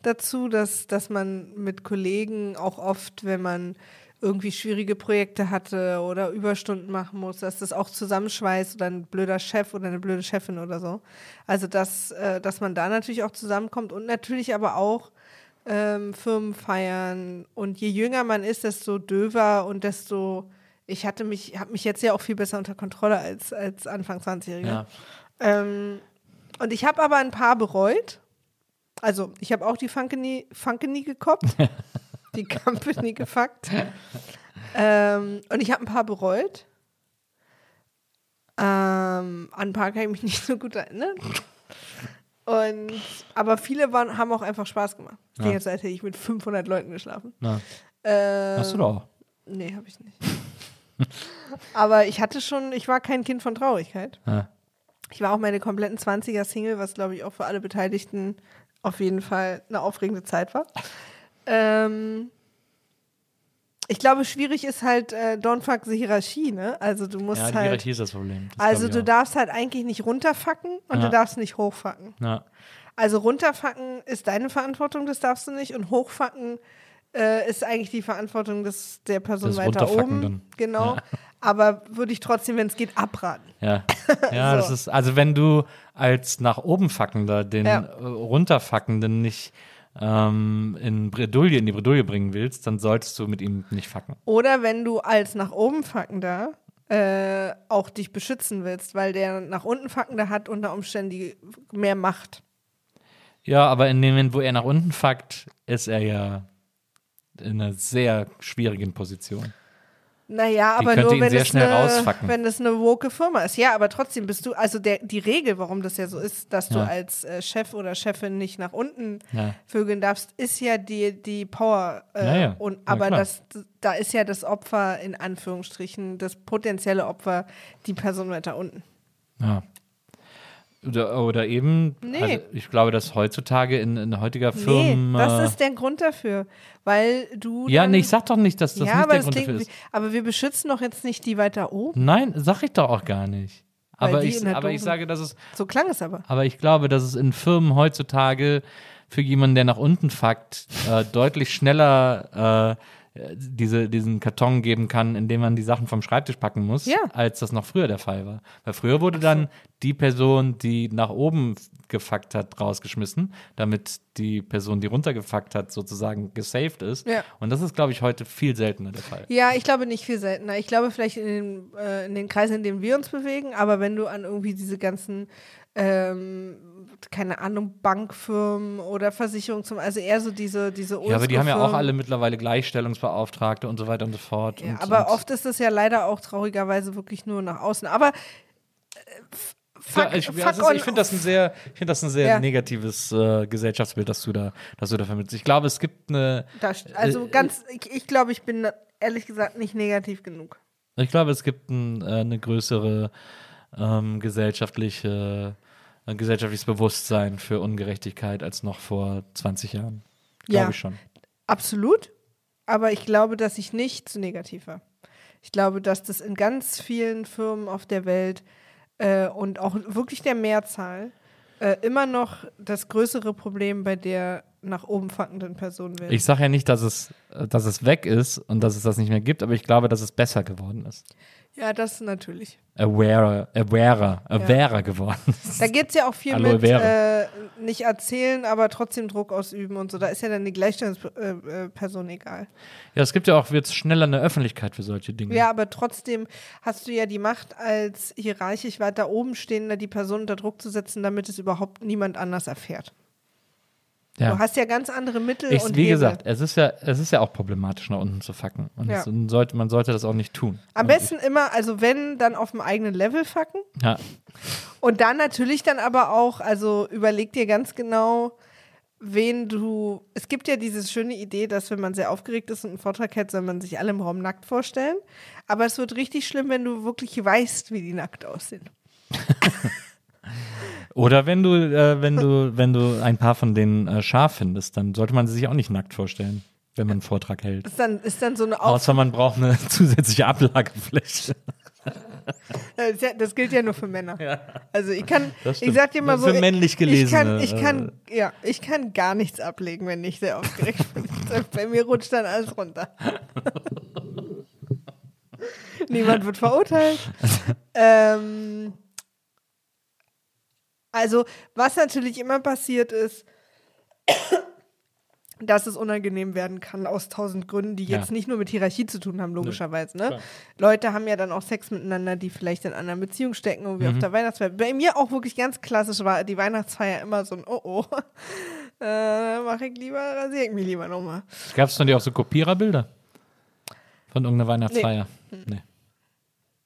dazu, dass, dass man mit Kollegen auch oft, wenn man irgendwie schwierige Projekte hatte oder Überstunden machen muss, dass das auch zusammenschweißt oder ein blöder Chef oder eine blöde Chefin oder so. Also dass, äh, dass man da natürlich auch zusammenkommt und natürlich aber auch ähm, Firmen feiern. Und je jünger man ist, desto döver und desto ich hatte mich, habe mich jetzt ja auch viel besser unter Kontrolle als, als Anfang 20-Jährige. Ja. Ähm, und ich habe aber ein paar bereut. Also, ich habe auch die Funkeny, Funkeny gekoppt, die Company gefuckt. Ähm, und ich habe ein paar bereut. Ähm, an ein paar kann ich mich nicht so gut erinnern. Und, aber viele waren, haben auch einfach Spaß gemacht. Ich denke, jetzt hätte ich mit 500 Leuten geschlafen. Na, Ähm, hast du doch. Nee, habe ich nicht. aber ich hatte schon, ich war kein Kind von Traurigkeit. Ja. Ich war auch meine kompletten 20er Single, was glaube ich auch für alle Beteiligten auf jeden Fall eine aufregende Zeit war. Ähm, ich glaube, schwierig ist halt äh, Don't fuck the Hierarchie, ne? Also du musst Ja, die halt, Hierarchie ist das Problem. Das also du auch. darfst halt eigentlich nicht runterfacken und Ja. du darfst nicht hochfacken. Ja. Also runterfacken ist deine Verantwortung, das darfst du nicht. Und hochfacken äh, ist eigentlich die Verantwortung des, der Person Das weiter oben. dann. Genau. Ja. Aber würde ich trotzdem, wenn es geht, abraten. Ja, ja das So. ist, also wenn du als nach oben Fackender den äh, runterfackenden nicht ähm, in Bredouille, in die Bredouille bringen willst, dann solltest du mit ihm nicht facken. Oder wenn du als nach oben Fackender äh, auch dich beschützen willst, weil der nach unten Fackender hat unter Umständen die mehr Macht. Ja, aber in dem Moment, wo er nach unten fackt, ist er ja in einer sehr schwierigen Position. Naja, Die aber nur wenn es, eine, wenn es eine woke Firma ist. Ja, aber trotzdem bist du, also der, die Regel, warum das ja so ist, dass du Ja. als äh, Chef oder Chefin nicht nach unten Ja. vögeln darfst, ist ja die, die Power. Äh, Ja, ja. Und, Ja, aber das, da ist ja das Opfer, in Anführungsstrichen, das potenzielle Opfer, die Person weiter unten. Oder, oder eben, Nee. also ich glaube, dass heutzutage in, in heutiger Nee, Firmen. das äh, ist der Grund dafür. Weil du. ja, dann, nee, ich sag doch nicht, dass das ja, nicht aber der das Grund dafür ist. aber wir beschützen doch jetzt nicht die weiter oben. Nein, sag ich doch auch gar nicht. Weil Aber ich, aber ich sage, dass es So klang es aber. Aber ich glaube, dass es in Firmen heutzutage für jemanden, der nach unten fackt, äh, deutlich schneller äh, diese, diesen Karton geben kann, in dem man die Sachen vom Schreibtisch packen muss, Ja. als das noch früher der Fall war. Weil früher wurde dann die Person, die nach oben gefackt hat, rausgeschmissen, damit die Person, die runtergefackt hat, sozusagen gesaved ist. Ja. Und das ist, glaube ich, heute viel seltener der Fall. Ja, ich glaube nicht viel seltener. Ich glaube vielleicht in den, äh, in den Kreisen, in denen wir uns bewegen, aber wenn du an irgendwie diese ganzen, ähm, keine Ahnung, Bankfirmen oder Versicherungen zum, also eher so diese, diese Ja, aber die haben ja auch alle mittlerweile Gleichstellungsbeauftragte und so weiter und so fort. Ja, und, aber und oft ist es ja leider auch traurigerweise wirklich nur nach außen. Aber äh, fuck, ich, das on- ich finde das ein sehr, ich das ein sehr Ja. negatives äh, Gesellschaftsbild, das du da, das du da vermittelst. Ich glaube, es gibt eine, da st- also äh, ganz, ich, ich glaube, ich bin ehrlich gesagt nicht negativ genug. ich glaube, es gibt ein, äh, eine größere ähm, gesellschaftliche, ein gesellschaftliches Bewusstsein für Ungerechtigkeit als noch vor 20 Jahren. Glaube Ja. ich schon. Absolut. Aber ich glaube, dass ich nicht zu negativ war. Ich glaube, dass das in ganz vielen Firmen auf der Welt äh, und auch wirklich der Mehrzahl äh, immer noch das größere Problem bei der nach oben fackenden Person wäre. Ich sage ja nicht, dass es, äh, dass es weg ist und dass es das nicht mehr gibt, aber ich glaube, dass es besser geworden ist. ja, das natürlich. Awarer, awarer, awarer geworden ist. Da geht es ja auch viel Aloe mit äh, nicht erzählen, aber trotzdem Druck ausüben und so. Da ist ja dann die Gleichstellungsperson Person egal. Ja, es gibt ja auch jetzt schneller eine Öffentlichkeit für solche Dinge. Ja, aber trotzdem hast du ja die Macht, als hierarchisch weiter oben stehender die Person unter Druck zu setzen, damit es überhaupt niemand anders erfährt. Ja. Du hast ja ganz andere Mittel Ich, und wie Hebel. gesagt, es ist ja, es ist ja auch problematisch, nach unten zu facken. Und Ja. sollte, man sollte das auch nicht tun. Am Und besten immer, also wenn, dann auf dem eigenen Level facken. Ich, ja, Und dann natürlich dann aber auch, also überleg dir ganz genau, wen du. Es gibt ja diese schöne Idee, dass wenn man sehr aufgeregt ist und einen Vortrag hält, soll man sich alle im Raum nackt vorstellen. Aber es wird richtig schlimm, wenn du wirklich weißt, wie die nackt aussehen. Oder wenn du, äh, wenn du, wenn du ein paar von denen äh, scharf findest, dann sollte man sie sich auch nicht nackt vorstellen, wenn man einen Vortrag hält. Ist dann, ist dann so eine Auf Außer man braucht eine zusätzliche Ablagefläche. Das, ja, gilt ja nur für Männer. Also ich kann, ich sag dir mal Für so, ich- männlich ich kann, Gelesene, ich kann, äh. ja, ich kann gar nichts ablegen, wenn ich sehr aufgeregt bin. Bei mir rutscht dann alles runter. Niemand wird verurteilt. ähm, also was natürlich immer passiert ist, dass es unangenehm werden kann aus tausend Gründen, die Ja. jetzt nicht nur mit Hierarchie zu tun haben, logischerweise. Ne? klar. Leute haben ja dann auch Sex miteinander, die vielleicht in einer Beziehung stecken wie Mhm. auf der Weihnachtsfeier. Bei mir auch wirklich ganz klassisch war die Weihnachtsfeier immer so ein Oh oh. Äh, mach ich lieber, rasiere ich mich lieber nochmal. Gab es von dir auch so Kopiererbilder? Von irgendeiner Weihnachtsfeier? Nee.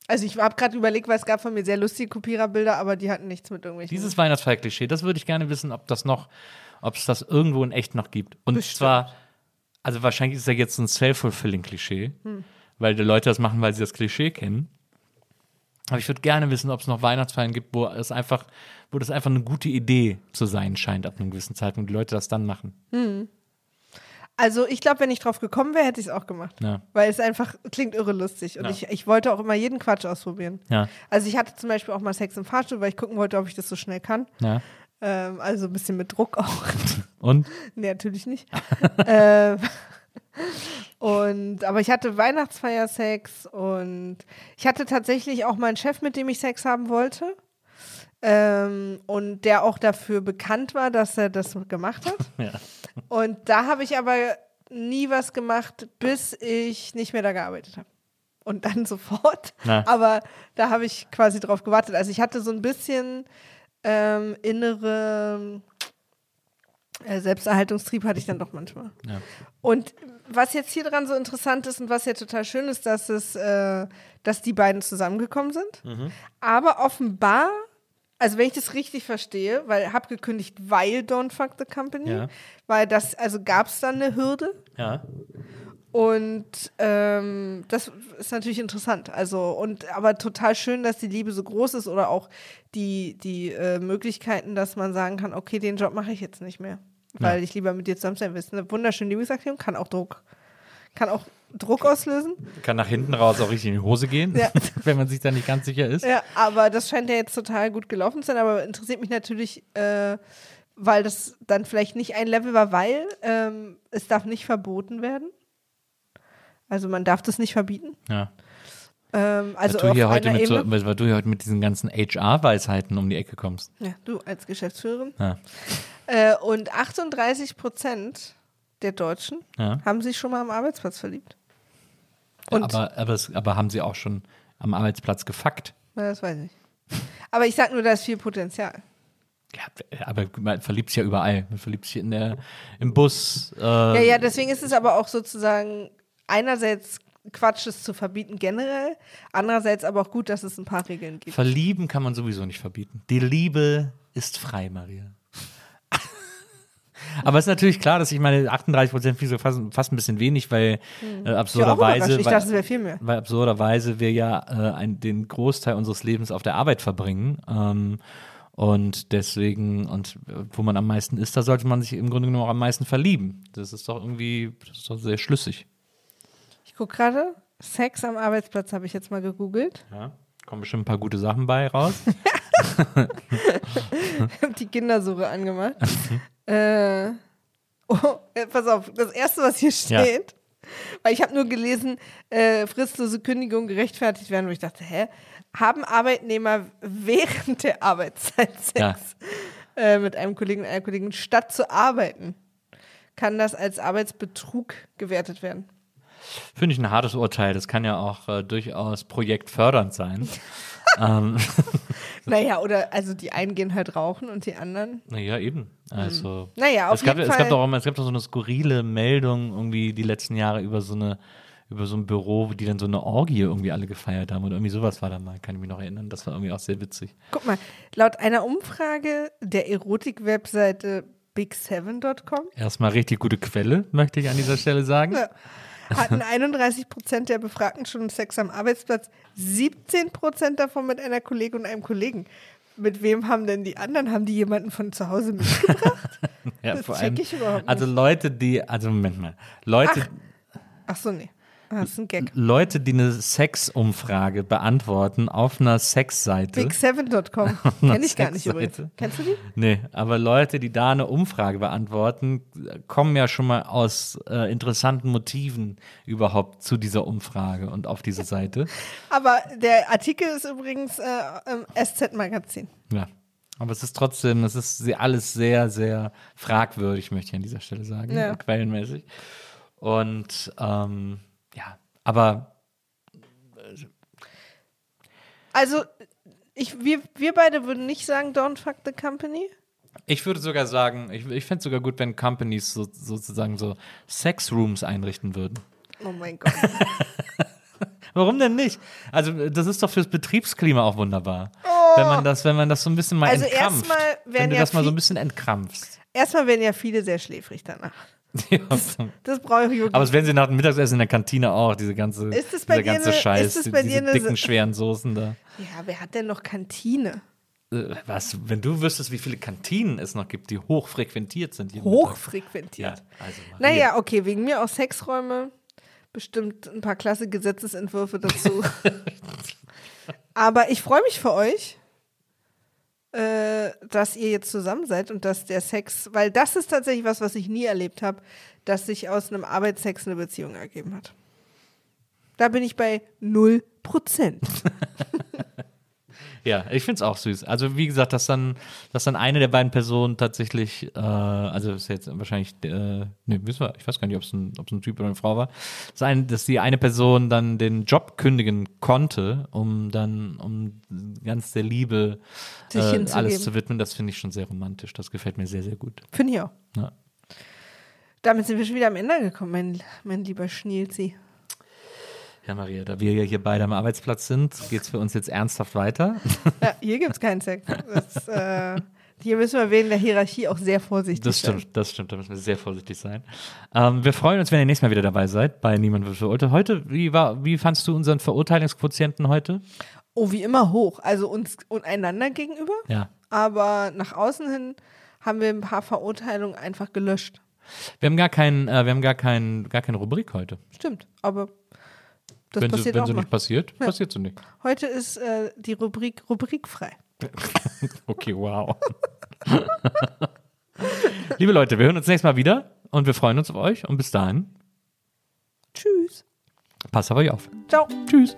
Also ich habe gerade überlegt, weil es gab von mir sehr lustige Kopiererbilder, aber die hatten nichts mit irgendwelchen. Dieses Weihnachtsfeier-Klischee, das würde ich gerne wissen, ob das noch, ob es das irgendwo in echt noch gibt. Und Bestimmt. zwar, also wahrscheinlich ist ja jetzt ein Self-Fulfilling-Klischee, Hm. weil die Leute das machen, weil sie das Klischee kennen. Aber ich würde gerne wissen, ob es noch Weihnachtsfeiern gibt, wo es einfach, wo das einfach eine gute Idee zu sein scheint ab einem gewissen Zeitpunkt, die Leute das dann machen. Also ich glaube, wenn ich drauf gekommen wäre, hätte ich es auch gemacht. Ja. Weil es einfach klingt irre lustig. Und Ja. ich, ich wollte auch immer jeden Quatsch ausprobieren. Ja, Also ich hatte zum Beispiel auch mal Sex im Fahrstuhl, weil ich gucken wollte, ob ich das so schnell kann. Ähm, also ein bisschen mit Druck auch. Und? nee, natürlich nicht. ähm, Und, aber ich hatte Weihnachtsfeiersex und ich hatte tatsächlich auch meinen Chef, mit dem ich Sex haben wollte. Ähm, und der auch dafür bekannt war, dass er das gemacht hat. Ja. Und da habe ich aber nie was gemacht, bis ich nicht mehr da gearbeitet habe. Und dann sofort. Na. Aber da habe ich quasi drauf gewartet. Also ich hatte so ein bisschen ähm, innere äh, Selbsterhaltungstrieb hatte ich dann doch manchmal. Ja. Und was jetzt hier dran so interessant ist und was ja total schön ist, dass es, äh, dass die beiden zusammengekommen sind. Mhm. Aber offenbar, also wenn ich das richtig verstehe, weil hab gekündigt, weil Don't Fuck the Company, Ja. weil das, also gab es dann eine Hürde. Ja. Und ähm, das ist natürlich interessant. Also, und aber total schön, dass die Liebe so groß ist oder auch die, die äh, Möglichkeiten, dass man sagen kann, okay, den Job mache ich jetzt nicht mehr. Weil Ja. ich lieber mit dir zusammen sein will. Ist eine wunderschöne Liebeserklärung, kann auch Druck, kann auch Druck auslösen. Kann nach hinten raus auch richtig in die Hose gehen, Ja. wenn man sich da nicht ganz sicher ist. Ja, aber das scheint ja jetzt total gut gelaufen zu sein, aber interessiert mich natürlich, äh, weil das dann vielleicht nicht ein Level war, weil ähm, es darf nicht verboten werden. Also man darf das nicht verbieten. Ja. Ähm, also weil, du hier heute mit so, weil du hier heute mit diesen ganzen HR-Weisheiten um die Ecke kommst. Ja, du als Geschäftsführerin. Ja. Äh, und 38 Prozent der Deutschen Ja. haben sich schon mal am Arbeitsplatz verliebt. Und aber, aber, es, aber haben sie auch schon am Arbeitsplatz gefuckt? na, das weiß ich. Aber ich sag nur, da ist viel Potenzial. Ja, aber man verliebt sich ja überall. Man verliebt sich in der, im Bus. Äh, Ja, ja, deswegen ist es aber auch sozusagen einerseits Quatsch, es zu verbieten generell, andererseits aber auch gut, dass es ein paar Regeln gibt. Verlieben kann man sowieso nicht verbieten. Die Liebe ist frei, Maria. Aber es ist natürlich klar, dass ich meine 38 Prozent so fast, fast ein bisschen wenig, weil äh, war auch absurderweise. Ich weil, dachte, weil absurderweise wir ja äh, ein, den Großteil unseres Lebens auf der Arbeit verbringen. Ähm, und deswegen, und äh, wo man am meisten ist, da sollte man sich im Grunde genommen auch am meisten verlieben. Das ist doch irgendwie, das ist doch sehr schlüssig. Ich gucke gerade, Sex am Arbeitsplatz habe ich jetzt mal gegoogelt. Ja. Kommen bestimmt ein paar gute Sachen bei raus. Ich habe die Kindersuche angemacht. äh, oh, äh, pass auf, das erste, was hier Ja. steht, weil ich habe nur gelesen, äh, fristlose Kündigung gerechtfertigt werden, wo ich dachte, hä? Haben Arbeitnehmer während der Arbeitszeit Sex Ja. äh, mit einem Kollegen und einer Kollegin statt zu arbeiten? Kann das als Arbeitsbetrug gewertet werden? Finde ich ein hartes Urteil. Das kann ja auch äh, durchaus projektfördernd sein. ähm, Naja, oder also die einen gehen halt rauchen und die anderen. naja, eben. Also. Naja, auf es gab, jeden es Fall. gab doch auch, mal- es gab doch so eine skurrile Meldung irgendwie die letzten Jahre über so eine über so ein Büro, wo die dann so eine Orgie irgendwie alle gefeiert haben oder irgendwie sowas war da mal, kann ich mich noch erinnern. Das war irgendwie auch sehr witzig. Guck mal, laut einer Umfrage der Erotik-Webseite big7.com Erstmal richtig gute Quelle, möchte ich an dieser Stelle sagen. Ja. Hatten 31 Prozent der Befragten schon Sex am Arbeitsplatz, 17 Prozent davon mit einer Kollegin und einem Kollegen. Mit wem haben denn die anderen? Haben die jemanden von zu Hause mitgebracht? Ja, Das vor check allem, ich überhaupt nicht. also Leute, die, also Moment mal, Leute, Ach so, nee. Ah, Das ist ein Gag. Leute, die eine Sexumfrage beantworten auf einer Sexseite. Big7.com. Kenn ich gar nicht übrigens. Kennst du die? Nee, aber Leute, die da eine Umfrage beantworten, kommen ja schon mal aus äh, interessanten Motiven überhaupt zu dieser Umfrage und auf diese Seite. Aber der Artikel ist übrigens äh, im SZ-Magazin. Ja. Aber es ist trotzdem, es ist alles sehr, sehr fragwürdig, möchte ich an dieser Stelle sagen, Ja. quellenmäßig. Und ähm, ja, aber Also, ich, wir, wir beide würden nicht sagen, don't fuck the company. ich würde sogar sagen, ich, ich fände es sogar gut, wenn Companies so, sozusagen so Sexrooms einrichten würden. Oh mein Gott. Warum denn nicht? Also, das ist doch fürs Betriebsklima auch wunderbar. Wenn man das, wenn man das so ein bisschen mal Oh. Also entkrampft. erstmal wenn werden du ja das mal so ein bisschen entkrampfst. Erstmal werden ja viele sehr schläfrig danach. Ja. Das brauche ich wirklich. Aber es werden sie nach dem Mittagessen in der Kantine auch, diese ganze, Ist es bei dieser ganze eine- Scheiß, ist es die- bei diese dir eine- dicken, schweren Soßen da. ja, wer hat denn noch Kantine? Äh, Was, wenn du wüsstest, wie viele Kantinen es noch gibt, die hochfrequentiert sind. Mittag. Ja, Hochfrequentiert. also Maria. Naja, okay, wegen mir auch Sexräume. Bestimmt ein paar klasse Gesetzesentwürfe dazu. Aber ich freue mich für euch, äh, dass ihr jetzt zusammen seid und dass der Sex, weil das ist tatsächlich was, was ich nie erlebt habe, dass sich aus einem Arbeitsex eine Beziehung ergeben hat. Da bin ich bei 0%. Ja, ich finde es auch süß. Also wie gesagt, dass dann, dass dann eine der beiden Personen tatsächlich, äh, also ist jetzt wahrscheinlich, äh, nee, wissen wir, ich weiß gar nicht, ob es ein, ob's ein Typ oder eine Frau war, dass, ein, dass die eine Person dann den Job kündigen konnte, um dann, um ganz der Liebe äh, alles zu widmen. Das finde ich schon sehr romantisch. Das gefällt mir sehr, sehr gut. Finde ich auch. Ja. Damit sind wir schon wieder am Ende gekommen, mein, mein lieber Schnielzi. Ja, Maria, da wir ja hier beide am Arbeitsplatz sind, geht es für uns jetzt ernsthaft weiter. Ja, hier gibt es keinen Sex. Das, äh, hier müssen wir wegen der Hierarchie auch sehr vorsichtig Das sein. stimmt, das stimmt, da müssen wir sehr vorsichtig sein. Ähm, wir freuen uns, wenn ihr nächstes Mal wieder dabei seid bei Niemand wird verurteilt. Heute, wie, war, wie fandst du unseren Verurteilungsquotienten heute? Oh, wie immer hoch. Also uns und einander gegenüber. Ja. Aber nach außen hin haben wir ein paar Verurteilungen einfach gelöscht. Wir haben gar, kein, äh, wir haben gar, kein, gar keine Rubrik heute. Stimmt. Aber das wenn sie, passiert wenn auch sie nicht passiert, passiert sie nicht. Heute ist äh, die Rubrik rubrikfrei. Okay, wow. Liebe Leute, wir hören uns nächstes Mal wieder und wir freuen uns auf euch und bis dahin, Tschüss. passt auf euch auf. Ciao. Tschüss.